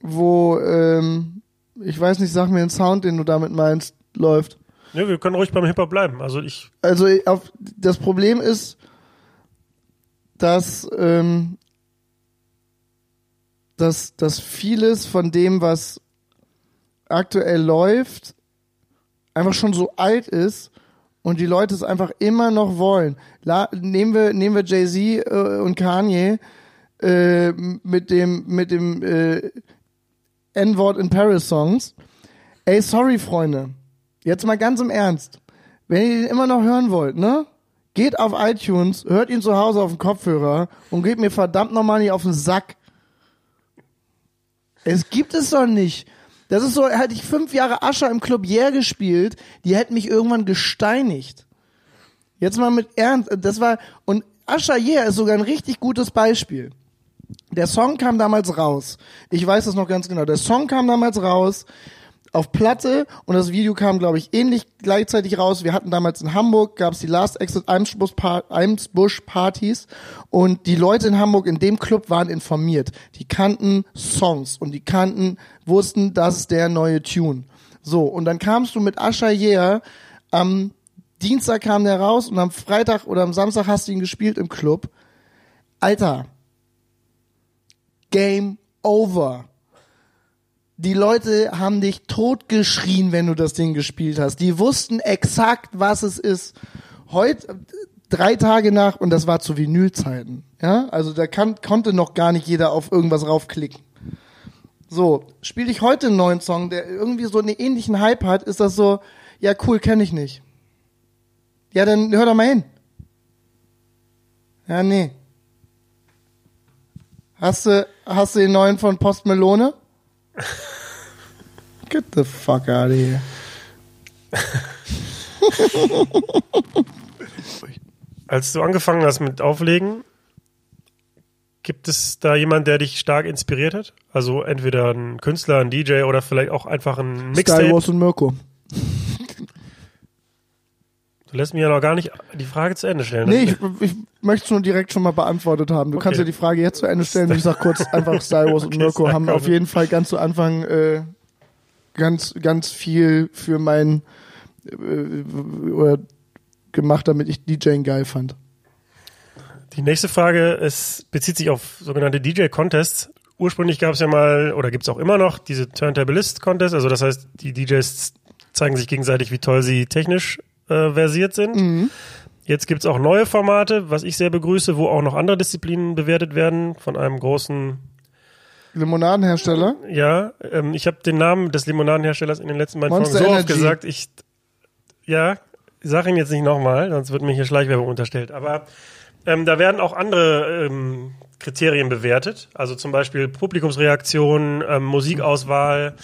wo, ähm, ich weiß nicht, sag mir den Sound, den du damit meinst, läuft. Ja, wir können ruhig beim Hip-Hop bleiben. Also ich, Also auf, das Problem ist, dass, ähm, dass, dass vieles von dem, was aktuell läuft, einfach schon so alt ist und die Leute es einfach immer noch wollen. La nehmen wir, nehmen wir Jay-Z äh, und Kanye äh, mit dem, mit dem äh, N-Wort in Paris Songs. Ey, sorry, Freunde. Jetzt mal ganz im Ernst. Wenn ihr den immer noch hören wollt, ne? Geht auf iTunes, hört ihn zu Hause auf dem Kopfhörer und geht mir verdammt nochmal nicht auf den Sack. Es gibt es doch nicht. Das ist so, hätte ich fünf Jahre Ascher im Club Yeah gespielt, die hätten mich irgendwann gesteinigt. Jetzt mal mit Ernst, das war, und Ascher Yeah ist sogar ein richtig gutes Beispiel. Der Song kam damals raus. Ich weiß das noch ganz genau. Der Song kam damals raus auf Platte und das Video kam, glaube ich, ähnlich gleichzeitig raus. Wir hatten damals in Hamburg, gab es die Last Exit Eimsbusch Par- Eimsbusch Partys und die Leute in Hamburg in dem Club waren informiert. Die kannten Songs und die kannten, wussten, das ist der neue Tune. So, und dann kamst du mit Asher Yeah, am Dienstag kam der raus und am Freitag oder am Samstag hast du ihn gespielt im Club. Alter, Game over. Die Leute haben dich totgeschrien, wenn du das Ding gespielt hast. Die wussten exakt, was es ist. Heute, drei Tage nach, und das war zu Vinylzeiten. Ja, also da kann, konnte noch gar nicht jeder auf irgendwas raufklicken. So, spiele ich heute einen neuen Song, der irgendwie so einen ähnlichen Hype hat, ist das so, ja cool, kenne ich nicht. Ja, dann hör doch mal hin. Ja, nee. Hast du, hast du den neuen von Post Melone? (laughs) Get the fuck out of here. (laughs) als du angefangen hast mit Auflegen, gibt es da jemand, der dich stark inspiriert hat? Also entweder ein Künstler, ein DJ oder vielleicht auch einfach ein Mixtape? Wars und Mirko. Du lässt mir ja noch gar nicht die Frage zu Ende stellen. Nee, ich, ich möchte es nur direkt schon mal beantwortet haben. Du Okay. kannst ja die Frage jetzt zu Ende (laughs) stellen und ich sag kurz einfach Star Wars und Okay, Mirko sag haben auf jeden Fall ganz zu Anfang äh, ganz, ganz viel für mein äh, oder gemacht, damit ich DJing geil fand. Die nächste Frage es bezieht sich auf sogenannte DJ-Contests. Ursprünglich gab es ja mal, oder gibt es auch immer noch, diese Turntablist-Contests. Also das heißt, die DJs zeigen sich gegenseitig, wie toll sie technisch äh, versiert sind. Jetzt gibt es auch neue Formate, was ich sehr begrüße, wo auch noch andere Disziplinen bewertet werden von einem großen Limonadenhersteller. Ja, ähm, ich habe den Namen des Limonadenherstellers in den letzten beiden Monster Folgen so oft gesagt, ich ja, sag ihn jetzt nicht nochmal, sonst wird mir hier Schleichwerbung unterstellt. Aber ähm, da werden auch andere ähm, Kriterien bewertet, also zum Beispiel Publikumsreaktion, ähm, Musikauswahl.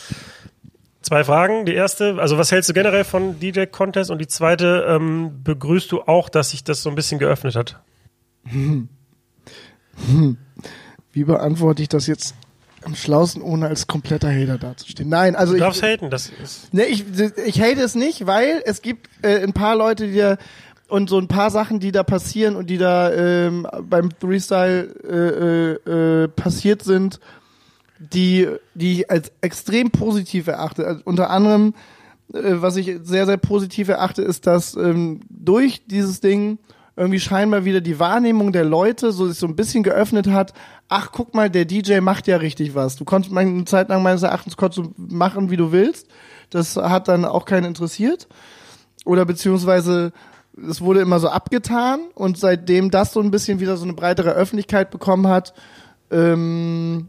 Zwei Fragen. Die erste, also was hältst du generell von DJ Contest? Und die zweite, ähm, begrüßt du auch, dass sich das so ein bisschen geöffnet hat? Wie beantworte ich das jetzt am schlausten, ohne als kompletter Hater dazustehen? Nein, also Du ich, darfst haten, das ist Nee, ich, ich hate es nicht, weil es gibt äh, ein paar Leute, die da und so ein paar Sachen, die da passieren und die da ähm, beim Freestyle äh, äh, äh, passiert sind, die, die ich als extrem positiv erachte. Also unter anderem, äh, was ich sehr, sehr positiv erachte, ist, dass ähm, durch dieses Ding irgendwie scheinbar wieder die Wahrnehmung der Leute so sich so ein bisschen geöffnet hat. Ach, guck mal, der DJ macht ja richtig was. Du konntest eine Zeit lang meines Erachtens konntest du machen, wie du willst. Das hat dann auch keinen interessiert. Oder beziehungsweise es wurde immer so abgetan und seitdem das so ein bisschen wieder so eine breitere Öffentlichkeit bekommen hat, ähm,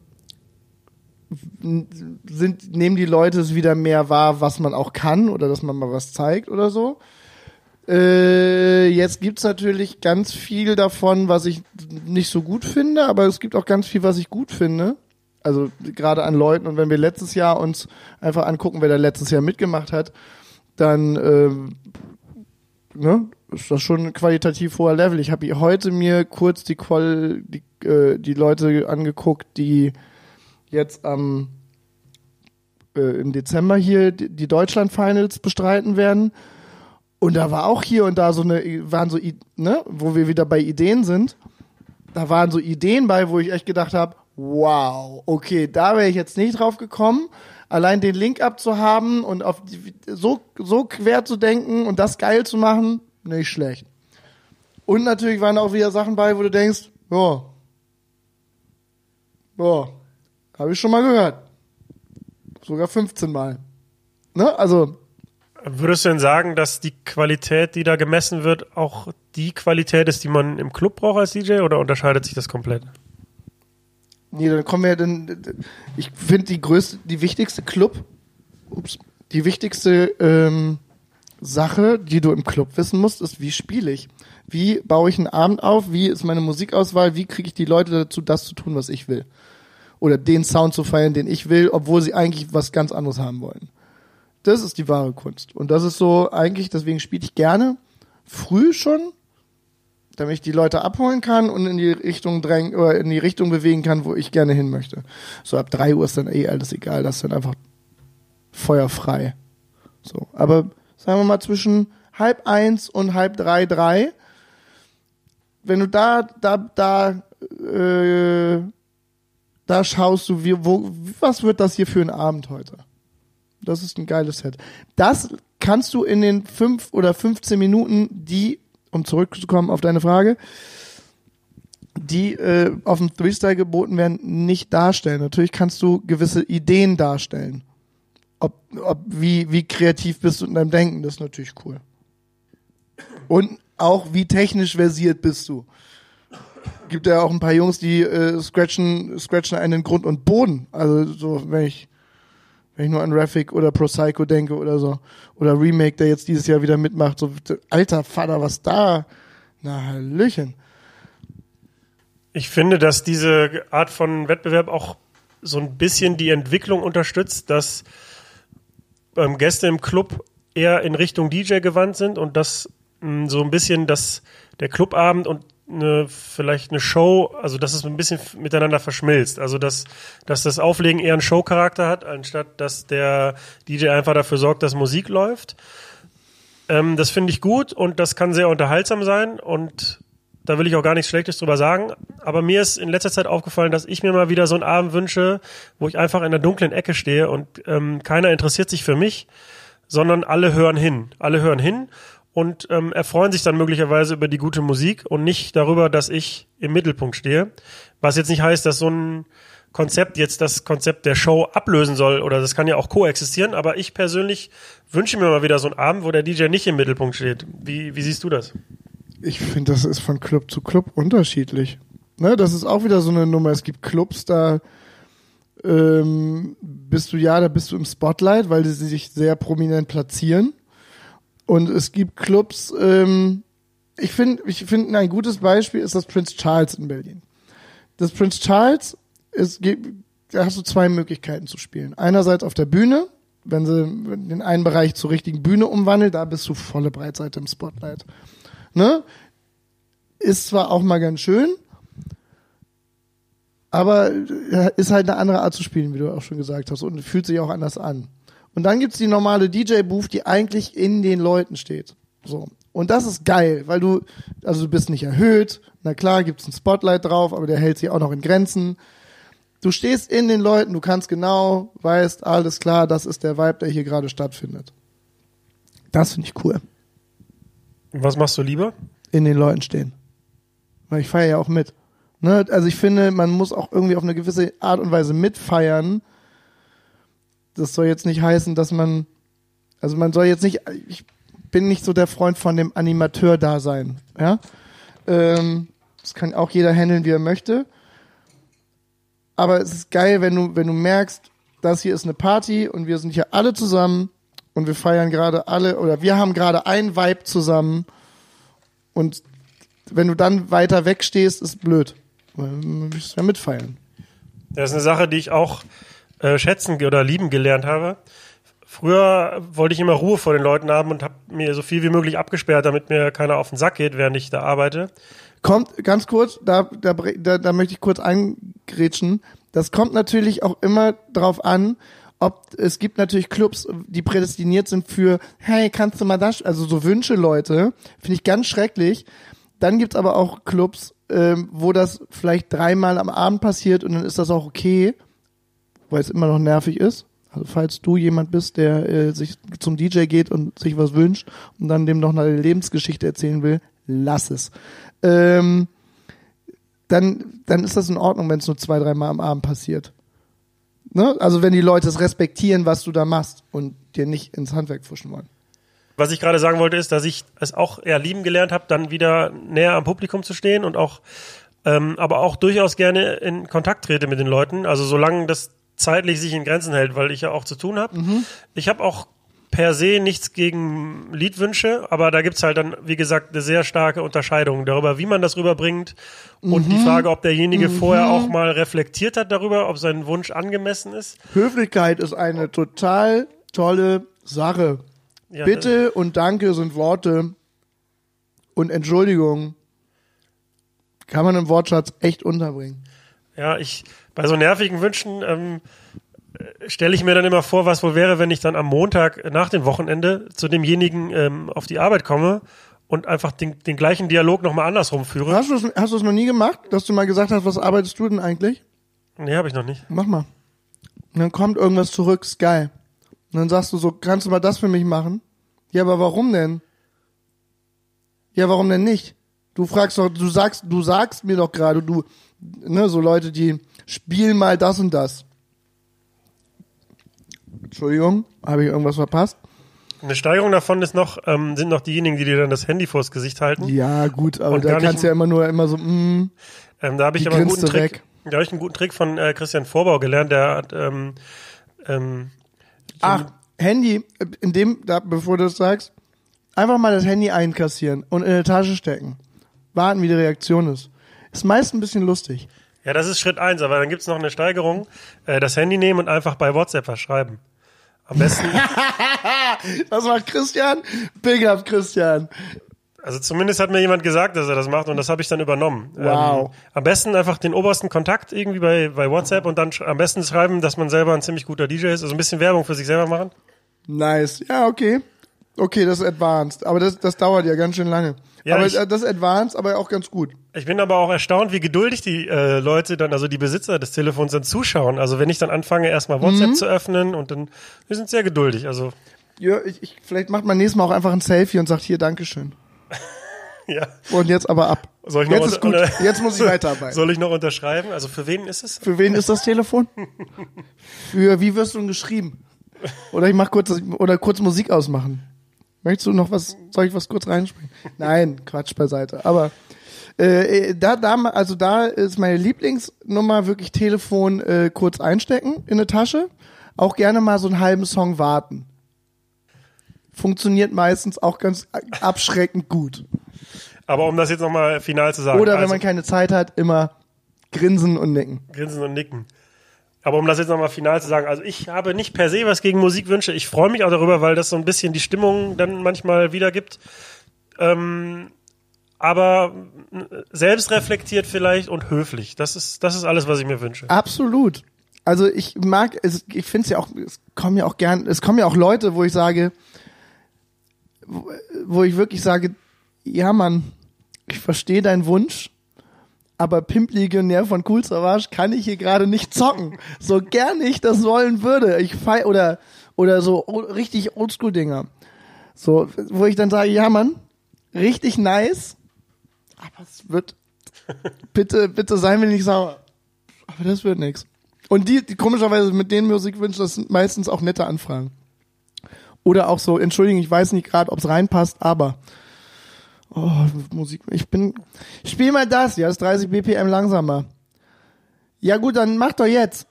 sind, nehmen die Leute es wieder mehr wahr, was man auch kann oder dass man mal was zeigt oder so. Äh, jetzt gibt's natürlich ganz viel davon, was ich nicht so gut finde, aber es gibt auch ganz viel, was ich gut finde. Also gerade an Leuten. Und wenn wir letztes Jahr uns einfach angucken, wer da letztes Jahr mitgemacht hat, dann äh, ne, ist das schon ein qualitativ hoher Level. Ich habe heute mir kurz die, Qual die, äh, die Leute angeguckt, die jetzt am äh, im Dezember hier die, Deutschland Finals bestreiten werden. Und da war auch hier und da so eine, waren so, ne, wo wir wieder bei Ideen sind, da waren so Ideen bei, wo ich echt gedacht habe, wow, okay, da wäre ich jetzt nicht drauf gekommen. Allein den Link abzuhaben und auf die, so, so quer zu denken und das geil zu machen, nicht schlecht. Und natürlich waren auch wieder Sachen bei, wo du denkst, ja, ja, habe ich schon mal gehört. Sogar 15 Mal. Ne? Also. Würdest du denn sagen, dass die Qualität, die da gemessen wird, auch die Qualität ist, die man im Club braucht als DJ oder unterscheidet sich das komplett? Nee, dann kommen wir dann. Ich finde die größte, die wichtigste Club, ups, die wichtigste ähm, Sache, die du im Club wissen musst, ist, wie spiele ich? Wie baue ich einen Abend auf? Wie ist meine Musikauswahl? Wie kriege ich die Leute dazu, das zu tun, was ich will? Oder den Sound zu feiern, den ich will, obwohl sie eigentlich was ganz anderes haben wollen. Das ist die wahre Kunst. Und das ist so eigentlich, deswegen spiele ich gerne früh schon, damit ich die Leute abholen kann und in die Richtung drängen oder in die Richtung bewegen kann, wo ich gerne hin möchte. So ab drei Uhr ist dann eh alles egal, das ist dann einfach feuerfrei. So, aber sagen wir mal zwischen halb eins und halb drei, drei, wenn du da, da, da äh, da schaust du, wie, wo, was wird das hier für ein Abend heute? Das ist ein geiles Set. Das kannst du in den fünf oder 15 Minuten, die, um zurückzukommen auf deine Frage, die äh, auf dem Freestyle geboten werden, nicht darstellen. Natürlich kannst du gewisse Ideen darstellen. Ob, ob, wie, wie kreativ bist du in deinem Denken, das ist natürlich cool. Und auch wie technisch versiert bist du gibt ja auch ein paar Jungs, die äh, scratchen, scratchen einen Grund und Boden. Also so, wenn ich, wenn ich nur an Raffic oder Pro Psycho denke oder so. Oder Remake, der jetzt dieses Jahr wieder mitmacht. So, alter Vater, was da? Na, Hallöchen. Ich finde, dass diese Art von Wettbewerb auch so ein bisschen die Entwicklung unterstützt, dass ähm, Gäste im Club eher in Richtung DJ gewandt sind und dass mh, so ein bisschen das, der Clubabend und eine, vielleicht eine Show, also dass es ein bisschen miteinander verschmilzt. Also dass, dass das Auflegen eher einen Showcharakter hat, anstatt dass der DJ einfach dafür sorgt, dass Musik läuft. Ähm, das finde ich gut und das kann sehr unterhaltsam sein und da will ich auch gar nichts Schlechtes drüber sagen. Aber mir ist in letzter Zeit aufgefallen, dass ich mir mal wieder so einen Abend wünsche, wo ich einfach in der dunklen Ecke stehe und ähm, keiner interessiert sich für mich, sondern alle hören hin. Alle hören hin und ähm, erfreuen sich dann möglicherweise über die gute Musik und nicht darüber, dass ich im Mittelpunkt stehe. Was jetzt nicht heißt, dass so ein Konzept jetzt das Konzept der Show ablösen soll oder das kann ja auch koexistieren, aber ich persönlich wünsche mir mal wieder so einen Abend, wo der DJ nicht im Mittelpunkt steht. Wie, wie siehst du das? Ich finde, das ist von Club zu Club unterschiedlich. Ne, das ist auch wieder so eine Nummer. Es gibt Clubs, da ähm, bist du ja, da bist du im Spotlight, weil sie sich sehr prominent platzieren. Und es gibt Clubs, ähm, ich finde, ich finde ein gutes Beispiel ist das Prince Charles in Berlin. Das Prince Charles, es gibt, da hast du zwei Möglichkeiten zu spielen. Einerseits auf der Bühne, wenn sie den einen Bereich zur richtigen Bühne umwandeln, da bist du volle Breitseite im Spotlight. Ne? Ist zwar auch mal ganz schön, aber ist halt eine andere Art zu spielen, wie du auch schon gesagt hast, und fühlt sich auch anders an. Und dann gibt's die normale DJ-Booth, die eigentlich in den Leuten steht. So. Und das ist geil, weil du, also du bist nicht erhöht, na klar, gibt's ein Spotlight drauf, aber der hält sich auch noch in Grenzen. Du stehst in den Leuten, du kannst genau, weißt, alles klar, das ist der Vibe, der hier gerade stattfindet. Das finde ich cool. Was machst du lieber? In den Leuten stehen. Weil ich feiere ja auch mit. Ne? Also ich finde, man muss auch irgendwie auf eine gewisse Art und Weise mitfeiern. Das soll jetzt nicht heißen, dass man, also man soll jetzt nicht, ich bin nicht so der Freund von dem Animateur-Dasein. Ja? Ähm, das kann auch jeder handeln, wie er möchte. Aber es ist geil, wenn du, wenn du merkst, das hier ist eine Party und wir sind hier alle zusammen und wir feiern gerade alle oder wir haben gerade ein Vibe zusammen und wenn du dann weiter wegstehst, ist blöd. Weil du ja mitfeiern. Das ist eine Sache, die ich auch äh, schätzen oder lieben gelernt habe. Früher wollte ich immer Ruhe vor den Leuten haben und habe mir so viel wie möglich abgesperrt, damit mir keiner auf den Sack geht, während ich da arbeite. Kommt ganz kurz, da, da, da, da möchte ich kurz eingrätschen. Das kommt natürlich auch immer drauf an, ob es gibt natürlich Clubs, die prädestiniert sind für, hey, kannst du mal das, also so Wünsche Leute, finde ich ganz schrecklich. Dann gibt's aber auch Clubs, ähm, wo das vielleicht dreimal am Abend passiert und dann ist das auch okay, weil es immer noch nervig ist. Also falls du jemand bist, der äh, sich zum DJ geht und sich was wünscht und dann dem noch eine Lebensgeschichte erzählen will, lass es. Ähm, dann, dann ist das in Ordnung, wenn es nur zwei, dreimal am Abend passiert. Ne? Also wenn die Leute es respektieren, was du da machst und dir nicht ins Handwerk pfuschen wollen. Was ich gerade sagen wollte, ist, dass ich es auch eher lieben gelernt habe, dann wieder näher am Publikum zu stehen und auch, ähm, aber auch durchaus gerne in Kontakt trete mit den Leuten. Also solange das zeitlich sich in Grenzen hält, weil ich ja auch zu tun habe. Ich habe auch per se nichts gegen Liedwünsche, aber da gibt's halt dann, wie gesagt, eine sehr starke Unterscheidung darüber, wie man das rüberbringt und die Frage, ob derjenige vorher auch mal reflektiert hat darüber, ob sein Wunsch angemessen ist. Höflichkeit ist eine total tolle Sache. Ja, Bitte und Danke sind Worte und Entschuldigung kann man im Wortschatz echt unterbringen. Ja, ich, bei so nervigen Wünschen ähm, äh, stelle ich mir dann immer vor, was wohl wäre, wenn ich dann am Montag nach dem Wochenende zu demjenigen ähm, auf die Arbeit komme und einfach den, den gleichen Dialog nochmal andersrum führe. Hast du es hast du's noch nie gemacht, dass du mal gesagt hast, was arbeitest du denn eigentlich? Nee, habe ich noch nicht. Mach mal. Und dann kommt irgendwas zurück, ist geil. Und dann sagst du so, kannst du mal das für mich machen? Ja, aber warum denn? Ja, warum denn nicht? Du fragst doch, du sagst, du sagst mir doch gerade, du, ne, so Leute, die spielen mal das und das. Entschuldigung, habe ich irgendwas verpasst? Eine Steigerung davon ist noch, ähm, sind noch diejenigen, die dir dann das Handy vors Gesicht halten. Ja, gut, aber Und da kannst du ja immer nur immer so, mm, Ähm, da habe ich aber einen guten Trick. weg. Da habe ich einen guten Trick von äh, Christian Vorbau gelernt. Der hat ähm, ähm, Ach, Handy, in dem, da, bevor du das sagst, einfach mal das Handy einkassieren und in eine Tasche stecken. Warten, wie die Reaktion ist. Ist meist ein bisschen lustig. Ja, das ist Schritt eins, aber dann gibt's noch eine Steigerung. Äh, das Handy nehmen und einfach bei WhatsApp was schreiben. Am besten, (laughs) Was macht Christian? Big up, Christian. also zumindest hat mir jemand gesagt, dass er das macht und das habe ich dann übernommen. Wow. Ähm, am besten einfach den obersten Kontakt irgendwie bei, bei WhatsApp und dann am besten schreiben, dass man selber ein ziemlich guter DJ ist. Also ein bisschen Werbung für sich selber machen. Nice. Ja, okay. Okay, das ist advanced. Aber das, das dauert ja ganz schön lange. Ja, aber ich- äh, das ist advanced, aber auch ganz gut. Ich bin aber auch erstaunt, wie geduldig die äh, Leute dann, also die Besitzer des Telefons dann zuschauen. Also wenn ich dann anfange, erstmal WhatsApp Mhm. zu öffnen und dann, wir sind sehr geduldig. Also Ja, ich, ich, vielleicht macht man nächstes Mal auch einfach ein Selfie und sagt hier Dankeschön. (laughs) ja. Und jetzt aber ab. Soll ich noch jetzt ist gut. (laughs) Jetzt muss ich weiterarbeiten. Soll ich noch unterschreiben? Also für wen ist es? Für wen ist das Telefon? (laughs) Für wie wirst du denn geschrieben? Oder ich mach kurz oder kurz Musik ausmachen. Möchtest du noch was? Soll ich was kurz reinspringen? Nein, Quatsch beiseite. Aber äh, da, da, also da ist meine Lieblingsnummer wirklich Telefon äh, kurz einstecken in eine Tasche. Auch gerne mal so einen halben Song warten. Funktioniert meistens auch ganz abschreckend gut. Aber um das jetzt nochmal final zu sagen. Oder wenn also, man keine Zeit hat, immer grinsen und nicken. Grinsen und nicken. Aber um das jetzt nochmal final zu sagen, also ich habe nicht per se was gegen Musikwünsche. Ich freue mich auch darüber, weil das so ein bisschen die Stimmung dann manchmal wiedergibt. Ähm, aber selbst reflektiert vielleicht und höflich. Das ist, das ist alles, was ich mir wünsche. Absolut. Also ich mag, es, ich finde es ja auch, es kommen ja auch gern, es kommen ja auch Leute, wo ich sage, wo, wo ich wirklich sage, ja Mann, ich verstehe deinen Wunsch, aber Pimp Legionär von Cool Savage kann ich hier gerade nicht zocken. So gern ich das wollen würde. Ich fei oder oder so richtig Oldschool Dinger. So, wo ich dann sage, ja Mann, richtig nice, aber es wird (laughs) bitte bitte seien wir nicht sauer. Aber das wird nix. Und die, die komischerweise mit den Musikwünschen, das sind meistens auch nette Anfragen. Oder auch so, entschuldigen, ich weiß nicht gerade, ob es reinpasst, aber oh, Musik, ich bin, spiel mal das, ja, ist 30 BPM langsamer. Ja gut, dann mach doch jetzt.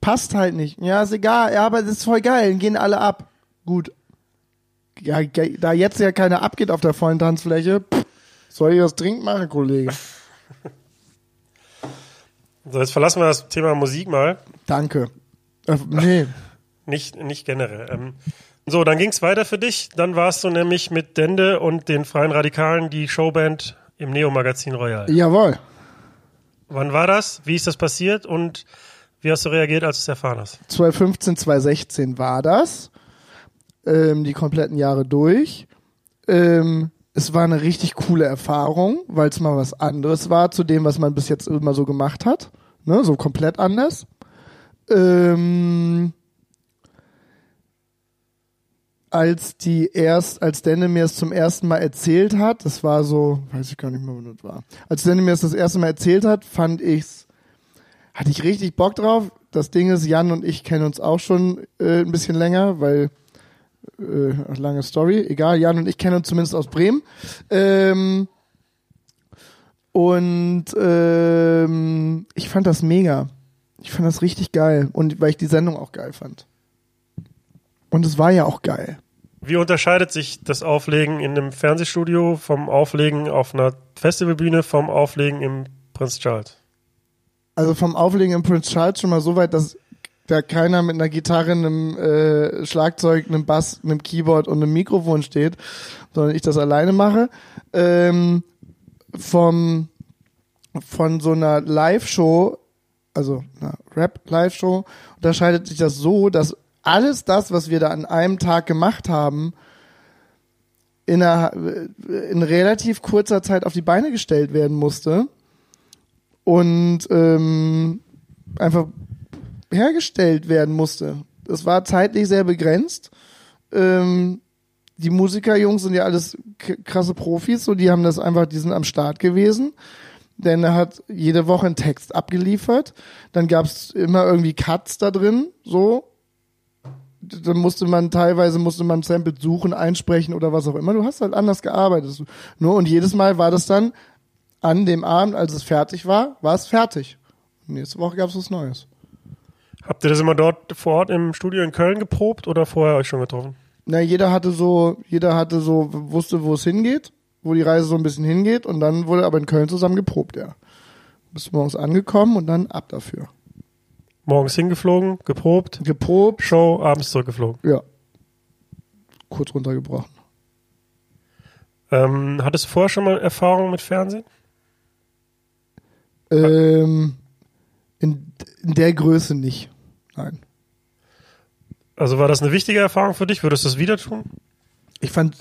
Passt halt nicht. Ja, ist egal, ja, aber das ist voll geil, dann gehen alle ab. Gut. Ja, da jetzt ja keiner abgeht auf der vollen Tanzfläche, pff, soll ich das dringend machen, Kollege? (laughs) So, jetzt verlassen wir das Thema Musik mal. Danke. Äh, nee. (laughs) Nicht, nicht generell. Ähm, so, dann ging's weiter für dich. Dann warst du nämlich mit Dende und den Freien Radikalen die Showband im Neo-Magazin Royal. Jawohl. Wann war das? Wie ist das passiert? Und wie hast du reagiert, als du es erfahren hast? 2015, 2016 war das. Ähm, die kompletten Jahre durch. Ähm, es war eine richtig coole Erfahrung, weil es mal was anderes war zu dem, was man bis jetzt immer so gemacht hat. Ne? So komplett anders. Ähm, als die erst, als Danny zum ersten Mal erzählt hat, das war so, weiß ich gar nicht mehr, wann das war. Als Danny das erste Mal erzählt hat, fand ich's hatte ich richtig Bock drauf. Das Ding ist, Jan und ich kennen uns auch schon äh, ein bisschen länger, weil äh, lange Story, egal, Jan und ich kennen uns zumindest aus Bremen. Ähm, und ähm, ich fand das mega. Ich fand das richtig geil. Und weil ich die Sendung auch geil fand. Und es war ja auch geil. Wie unterscheidet sich das Auflegen in einem Fernsehstudio vom Auflegen auf einer Festivalbühne vom Auflegen im Prinz Charles? Also vom Auflegen im Prince Charles schon mal so weit, dass da keiner mit einer Gitarre, einem äh, Schlagzeug, einem Bass, einem Keyboard und einem Mikrofon steht, sondern ich das alleine mache. Ähm, vom von so einer Live-Show, also einer Rap-Live-Show, unterscheidet sich das so, dass alles das, was wir da an einem Tag gemacht haben, in, einer, in relativ kurzer Zeit auf die Beine gestellt werden musste und ähm, einfach hergestellt werden musste. Das war zeitlich sehr begrenzt. Ähm, die Musikerjungs sind ja alles krasse Profis, so die haben das einfach, die sind am Start gewesen. Denn er hat jede Woche einen Text abgeliefert. Dann gab's immer irgendwie Cuts da drin, so. Dann musste man teilweise musste man Samples suchen, einsprechen oder was auch immer. Du hast halt anders gearbeitet. Nur und jedes Mal war das dann an dem Abend, als es fertig war, war es fertig. Nächste Woche gab's was Neues. Habt ihr das immer dort vor Ort im Studio in Köln geprobt oder vorher euch schon getroffen? Na, jeder hatte so, jeder hatte so, wusste, wo es hingeht, wo die Reise so ein bisschen hingeht und dann wurde aber in Köln zusammen geprobt, ja. Bis morgens angekommen und dann ab dafür. Morgens hingeflogen, geprobt, Geprobt, Show, abends zurückgeflogen. ja. Kurz runtergebrochen. Ähm, hattest du vorher schon mal Erfahrung mit Fernsehen? Ähm, in, in der Größe nicht. Nein. Also war das eine wichtige Erfahrung für dich? Würdest du das wieder tun? Ich fand,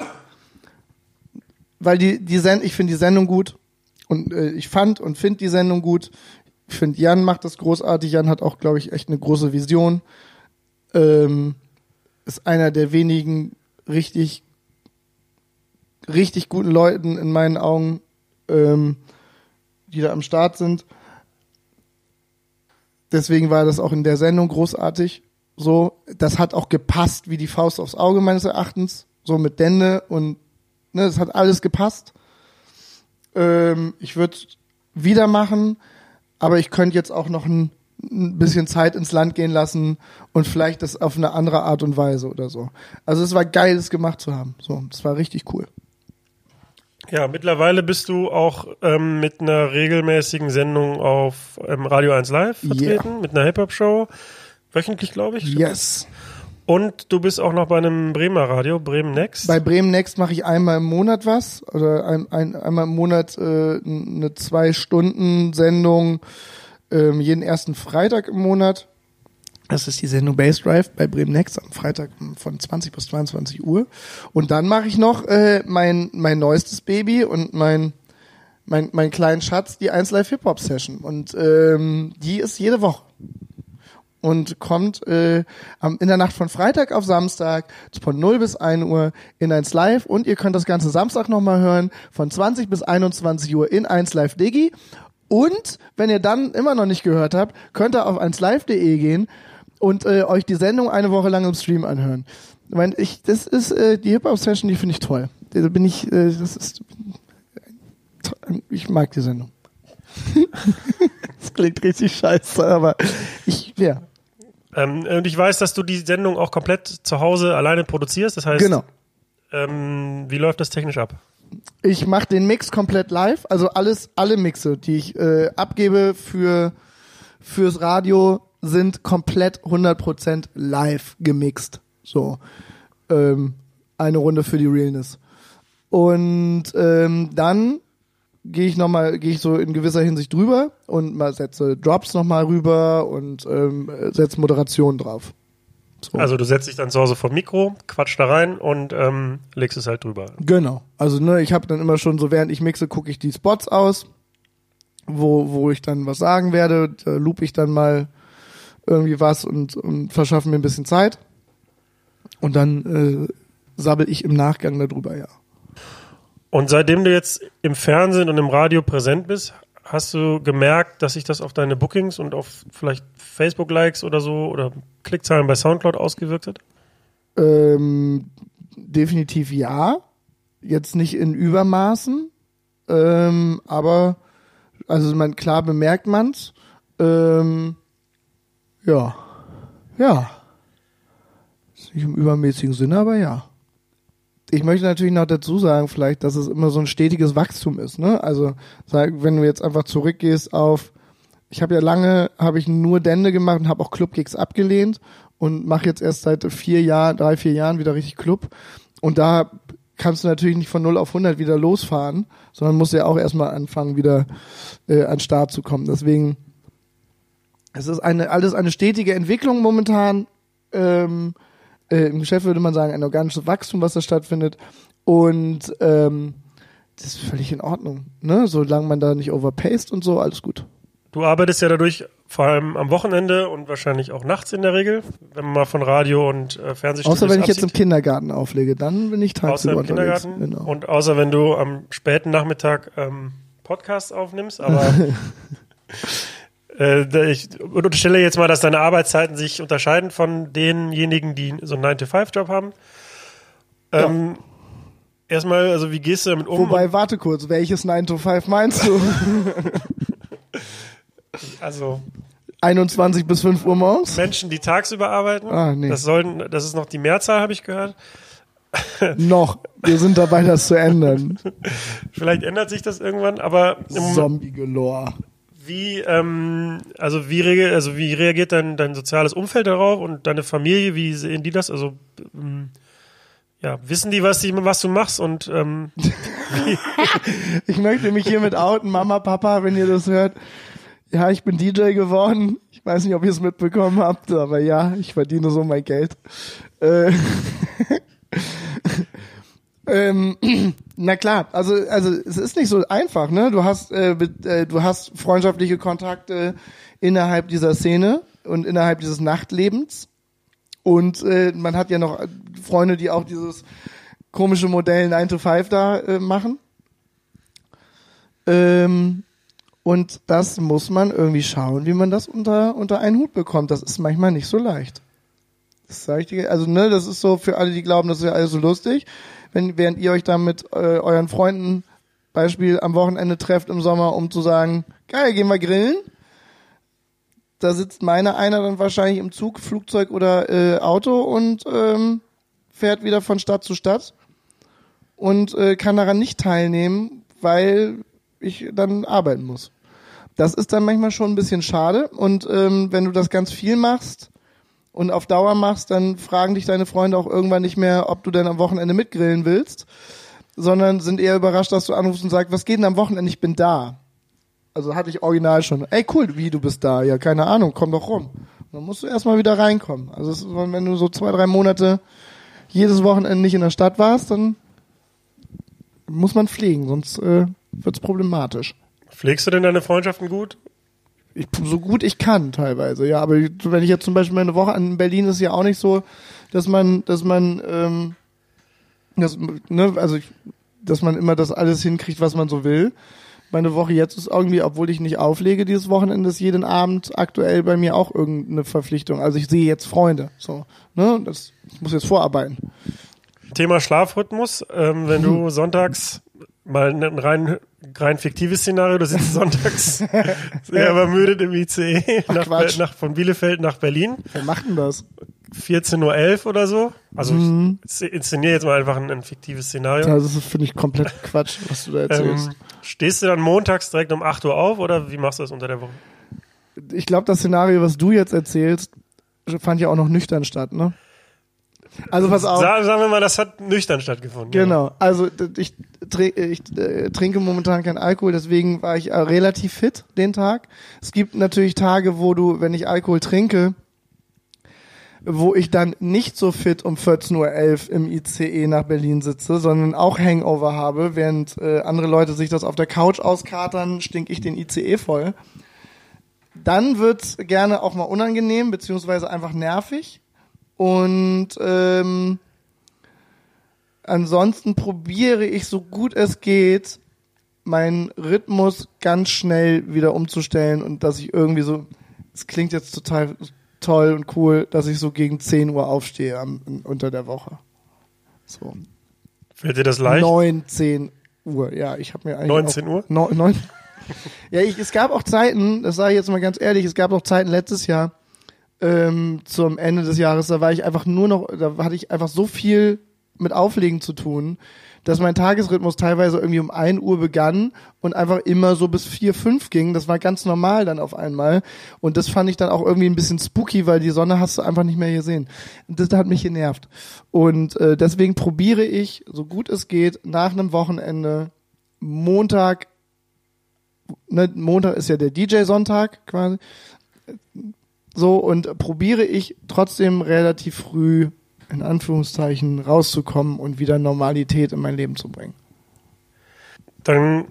weil die, die Send ich finde die Sendung gut und äh, ich fand und finde die Sendung gut. Ich finde, Jan macht das großartig. Jan hat auch, glaube ich, echt eine große Vision. Ähm, ist einer der wenigen richtig, richtig guten Leuten in meinen Augen, ähm, die da am Start sind. Deswegen war das auch in der Sendung großartig. So, das hat auch gepasst wie die Faust aufs Auge meines Erachtens. So mit Dende und ne, das hat alles gepasst. Ähm, ich würde wieder machen, aber ich könnte jetzt auch noch ein, ein bisschen Zeit ins Land gehen lassen und vielleicht das auf eine andere Art und Weise oder so. Also es war geil, das gemacht zu haben. So, das war richtig cool. Ja, mittlerweile bist du auch ähm, mit einer regelmäßigen Sendung auf ähm, Radio 1 Live vertreten, mit einer Hip-Hop-Show. Wöchentlich, glaube ich. Yes. Und du bist auch noch bei einem Bremer Radio, Bremen Next. Bei Bremen Next mache ich einmal im Monat was oder ein, ein, einmal im Monat äh, eine zwei Stunden Sendung ähm, jeden ersten Freitag im Monat. Das ist die Sendung Base Drive bei Bremen Next am Freitag von 20 bis 22 Uhr. Und dann mache ich noch äh, mein, mein neuestes Baby und mein, mein, mein kleinen Schatz, die 1 Live Hip Hop Session. Und ähm, die ist jede Woche. Und kommt äh, in der Nacht von Freitag auf Samstag von 0 bis 1 Uhr in 1 Live. Und ihr könnt das ganze Samstag nochmal hören von 20 bis 21 Uhr in 1 Live Digi. Und wenn ihr dann immer noch nicht gehört habt, könnt ihr auf 1live.de gehen und äh, euch die Sendung eine Woche lang im Stream anhören. Ich meine, ich, das ist äh, die Hip-Hop-Session, die finde ich toll. Da bin ich, äh, das ist, ich mag die Sendung. (laughs) das klingt richtig scheiße, aber ich, ja. Ähm, und ich weiß, dass du die Sendung auch komplett zu Hause alleine produzierst. Das heißt, Genau. ähm, wie läuft das technisch ab? Ich mache den Mix komplett live, also alles, alle Mixe, die ich äh, abgebe für fürs Radio, sind komplett 100% live gemixt. So ähm, eine Runde für die Realness. Und ähm, dann gehe ich nochmal, gehe ich so in gewisser Hinsicht drüber und mal setze Drops nochmal rüber und ähm, setze Moderation drauf. So. Also du setzt dich dann zu Hause vor Mikro, quatsch da rein und ähm, legst es halt drüber. Genau. Also ne, ich habe dann immer schon so, während ich mixe, gucke ich die Spots aus, wo, wo ich dann was sagen werde, da loop ich dann mal irgendwie was und, und verschaffe mir ein bisschen Zeit. Und dann äh, sabbel ich im Nachgang darüber, ja. Und seitdem du jetzt im Fernsehen und im Radio präsent bist, hast du gemerkt, dass sich das auf deine Bookings und auf vielleicht Facebook-Likes oder so oder Klickzahlen bei Soundcloud ausgewirkt hat? Ähm, definitiv ja. Jetzt nicht in Übermaßen, ähm, aber also man klar bemerkt man's. Ähm, ja, ja. Nicht im übermäßigen Sinne, aber ja. Ich möchte natürlich noch dazu sagen, vielleicht, dass es immer so ein stetiges Wachstum ist. Ne? Also sag, wenn du jetzt einfach zurückgehst auf, ich habe ja lange, habe ich nur Dende gemacht und habe auch Clubgigs abgelehnt und mache jetzt erst seit vier Jahren, drei, vier Jahren wieder richtig Club. Und da kannst du natürlich nicht von 0 auf 100 wieder losfahren, sondern musst ja auch erstmal anfangen, wieder äh, an den Start zu kommen. Deswegen, es ist eine, alles eine stetige Entwicklung momentan. Ähm, äh, Im Geschäft würde man sagen, ein organisches Wachstum, was da stattfindet. Und ähm, das ist völlig in Ordnung. Ne? Solange man da nicht overpaced und so, alles gut. Du arbeitest ja dadurch vor allem am Wochenende und wahrscheinlich auch nachts in der Regel, wenn man mal von Radio und äh, Fernsehstudios Außer wenn ich jetzt im. Kindergarten auflege, dann bin ich Außer tagsüber im Kindergarten. Genau. und außer wenn du am späten Nachmittag ähm, Podcasts aufnimmst, aber (laughs) äh, ich unterstelle jetzt mal, dass deine Arbeitszeiten sich unterscheiden von denjenigen, die so einen 9-to-5-Job haben. Ähm, Erstmal, also wie gehst du damit um? Wobei, warte kurz, welches 9 to 5 meinst du? (laughs) also 21 bis 5 Uhr morgens? Menschen, die tagsüber arbeiten, Ah, nee. das sollen, das ist noch die Mehrzahl, habe ich gehört. (laughs) Noch. Wir sind dabei, das zu ändern. (laughs) Vielleicht ändert sich das irgendwann, aber Zombie galore. Wie, ähm, also wie, also wie reagiert dein, dein soziales Umfeld darauf und deine Familie, wie sehen die das? Also, ähm, ja, wissen die, was, die, was du machst und ähm, (laughs) Ich möchte mich hiermit outen, Mama, Papa, wenn ihr das hört. Ja, ich bin DJ geworden. Ich weiß nicht, ob ihr es mitbekommen habt, aber ja, ich verdiene so mein Geld. Äh, (laughs) ähm, (clears throat) na klar, also also es ist nicht so einfach, ne? Du hast äh, äh, du hast freundschaftliche Kontakte innerhalb dieser Szene und innerhalb dieses Nachtlebens und äh, man hat ja noch Freunde, die auch dieses komische Modell 9 to 5 da äh, machen. Ähm, und das muss man irgendwie schauen, wie man das unter, unter einen Hut bekommt. Das ist manchmal nicht so leicht. Das sag ich dir, also ne, das ist so für alle, die glauben, das wäre alles so lustig. Wenn, während ihr euch dann mit äh, euren Freunden Beispiel am Wochenende trefft im Sommer, um zu sagen, geil, gehen wir grillen. Da sitzt meiner einer dann wahrscheinlich im Zug, Flugzeug oder äh, Auto und ähm, fährt wieder von Stadt zu Stadt und äh, kann daran nicht teilnehmen, weil ich dann arbeiten muss. Das ist dann manchmal schon ein bisschen schade und ähm, wenn du das ganz viel machst und auf Dauer machst, dann fragen dich deine Freunde auch irgendwann nicht mehr, ob du denn am Wochenende mitgrillen willst, sondern sind eher überrascht, dass du anrufst und sagst, was geht denn am Wochenende? Ich bin da. Also hatte ich original schon. Ey, cool, wie du bist da? Ja, keine Ahnung, komm doch rum. Dann musst du erstmal wieder reinkommen. Also ist, wenn du so zwei, drei Monate jedes Wochenende nicht in der Stadt warst, dann muss man pflegen, sonst äh, wird's problematisch. Pflegst du denn deine Freundschaften gut? Ich, so gut ich kann teilweise, ja. Aber wenn ich jetzt zum Beispiel meine Woche an Berlin ist ja auch nicht so, dass man, dass man, ähm, das, ne, also ich, dass man immer das alles hinkriegt, was man so will. Meine Woche jetzt ist irgendwie, obwohl ich nicht auflege dieses Wochenende, ist jeden Abend aktuell bei mir auch irgendeine Verpflichtung. Also ich sehe jetzt Freunde, so, ne, das, ich muss jetzt vorarbeiten. Thema Schlafrhythmus, ähm, wenn du sonntags mal ein rein, rein fiktives Szenario, du sitzt sonntags (laughs) sehr übermüdet im ICE Ach, nach, Quatsch. nach, von Bielefeld nach Berlin, Wer macht denn das? 14.11 Uhr oder so. Also Mhm. ich inszeniere jetzt mal einfach ein, ein fiktives Szenario. Ja, das finde ich komplett (laughs) Quatsch, was du da erzählst. Ähm, stehst du dann montags direkt um 8 Uhr auf oder wie machst du das unter der Woche? ich glaube, das Szenario, was du jetzt erzählst, fand ja auch noch nüchtern statt, ne? Also pass auf. Sa sagen wir mal, das hat nüchtern stattgefunden. Genau, also d- ich, ich äh, trinke momentan keinen Alkohol, deswegen war ich äh, relativ fit den Tag. Es gibt natürlich Tage, wo du, wenn ich Alkohol trinke, wo ich dann nicht so fit um 14.11 Uhr im ICE nach Berlin sitze, sondern auch Hangover habe, während äh, andere Leute sich das auf der Couch auskatern, stink ich den ICE voll. Dann wird's gerne auch mal unangenehm, beziehungsweise einfach nervig. Und ähm, ansonsten probiere ich so gut es geht, meinen Rhythmus ganz schnell wieder umzustellen und dass ich irgendwie so, es klingt jetzt total toll und cool, dass ich so gegen 10 Uhr aufstehe am, unter der Woche. So. Fällt dir das leicht? 9, 10 Uhr, ja, ich habe mir eigentlich 19 auch, Uhr? No, neun, (laughs) ja, ich, es gab auch Zeiten, das sage ich jetzt mal ganz ehrlich, es gab auch Zeiten letztes Jahr, ähm, zum Ende des Jahres, da war ich einfach nur noch, da hatte ich einfach so viel mit Auflegen zu tun, dass mein Tagesrhythmus teilweise irgendwie um 1 Uhr begann und einfach immer so bis 4, 5 ging. Das war ganz normal dann auf einmal. Und das fand ich dann auch irgendwie ein bisschen spooky, weil die Sonne hast du einfach nicht mehr gesehen. Das hat mich genervt. Und äh, deswegen probiere ich, so gut es geht, nach einem Wochenende Montag, ne, Montag ist ja der DJ-Sonntag quasi, so und probiere ich trotzdem relativ früh in Anführungszeichen rauszukommen und wieder Normalität in mein Leben zu bringen. Dann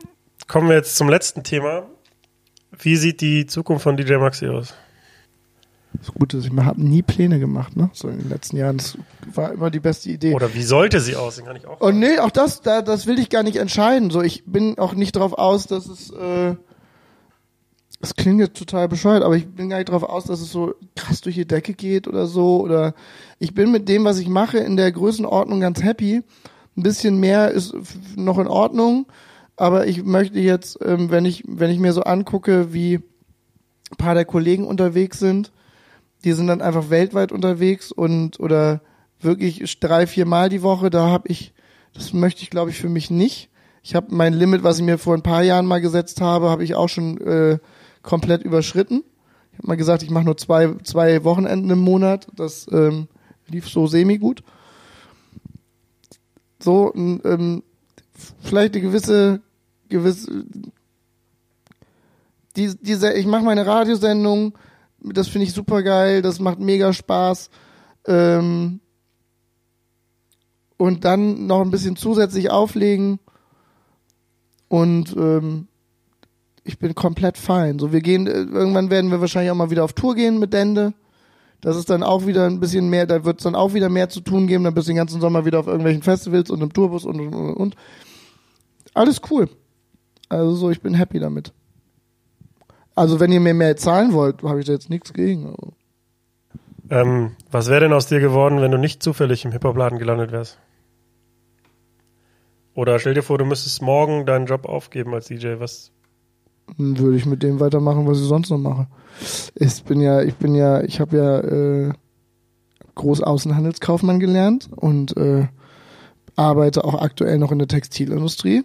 kommen wir jetzt zum letzten Thema. Wie sieht die Zukunft von DJ Maxi aus? Das Gute ist, ich habe nie Pläne gemacht, ne? So in den letzten Jahren. Das war immer die beste Idee. Oder wie sollte sie aussehen? Kann ich auch. Und nee, auch das, da, das will ich gar nicht entscheiden. So, ich bin auch nicht drauf aus, dass es, äh, es klingt jetzt total bescheuert, aber ich bin gar nicht drauf aus, dass es so krass durch die Decke geht oder so. Oder ich bin mit dem, was ich mache, in der Größenordnung ganz happy. Ein bisschen mehr ist noch in Ordnung, aber ich möchte jetzt, ähm, wenn ich, wenn ich mir so angucke, wie ein paar der Kollegen unterwegs sind, die sind dann einfach weltweit unterwegs und oder wirklich drei, vier Mal die Woche, da habe ich, das möchte ich glaube ich für mich nicht. Ich habe mein Limit, was ich mir vor ein paar Jahren mal gesetzt habe, habe ich auch schon äh, komplett überschritten. Ich habe mal gesagt, ich mache nur zwei, zwei Wochenenden im Monat. Das ähm, lief so semi gut. So, ähm, vielleicht eine gewisse, gewisse, die, diese, ich mache meine Radiosendung, das finde ich super geil, das macht mega Spaß. Ähm, und dann noch ein bisschen zusätzlich auflegen und ähm, ich bin komplett fein. So, wir gehen, äh, irgendwann werden wir wahrscheinlich auch mal wieder auf Tour gehen mit Dende. Das ist dann auch wieder ein bisschen mehr, da wird es dann auch wieder mehr zu tun geben, dann bist du den ganzen Sommer wieder auf irgendwelchen Festivals und im Tourbus und und und. Alles cool. Also so, ich bin happy damit. Also wenn ihr mir mehr zahlen wollt, habe ich da jetzt nichts gegen. Ähm, was wäre denn aus dir geworden, wenn du nicht zufällig im Hip-Hop-Laden gelandet wärst? Oder stell dir vor, du müsstest morgen deinen Job aufgeben als DJ. Was? Dann würde ich mit dem weitermachen, was ich sonst noch mache. Ich bin ja, ich bin ja, ich habe ja äh, Großaußenhandelskaufmann gelernt und äh, arbeite auch aktuell noch in der Textilindustrie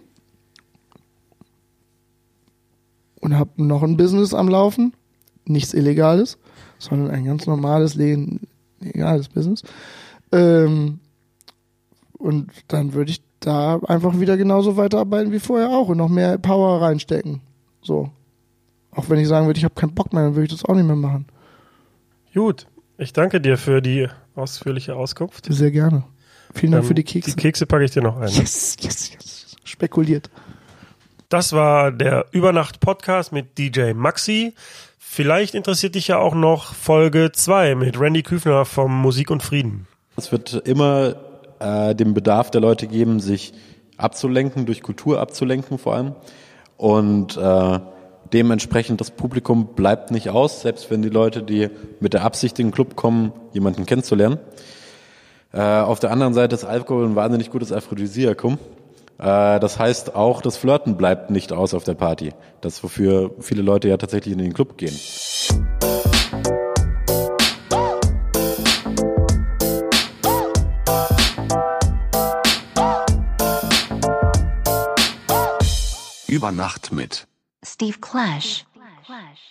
und habe noch ein Business am Laufen, nichts Illegales, sondern ein ganz normales, le- legales Business. Ähm, und dann würde ich da einfach wieder genauso weiterarbeiten wie vorher auch und noch mehr Power reinstecken. So. Auch wenn ich sagen würde, ich habe keinen Bock mehr, dann würde ich das auch nicht mehr machen. Gut, ich danke dir für die ausführliche Auskunft. Sehr gerne. Vielen Dank Ähm, für die Kekse. Die Kekse packe ich dir noch ein. Ne? yes, yes, yes. Spekuliert. Das war der Übernacht-Podcast mit DJ Maxi. Vielleicht interessiert dich ja auch noch Folge 2 mit Randy Küfner vom Musik und Frieden. Es wird immer äh, den Bedarf der Leute geben, sich abzulenken, durch Kultur abzulenken vor allem. Und äh, dementsprechend das Publikum bleibt nicht aus, selbst wenn die Leute, die mit der Absicht in den Club kommen, jemanden kennenzulernen. Äh, auf der anderen Seite ist Alkohol ein wahnsinnig gutes Aphrodisiakum. Äh, das heißt, auch das Flirten bleibt nicht aus auf der Party. Das, wofür viele Leute ja tatsächlich in den Club gehen. Über Nacht mit. Steve Clash. Clash.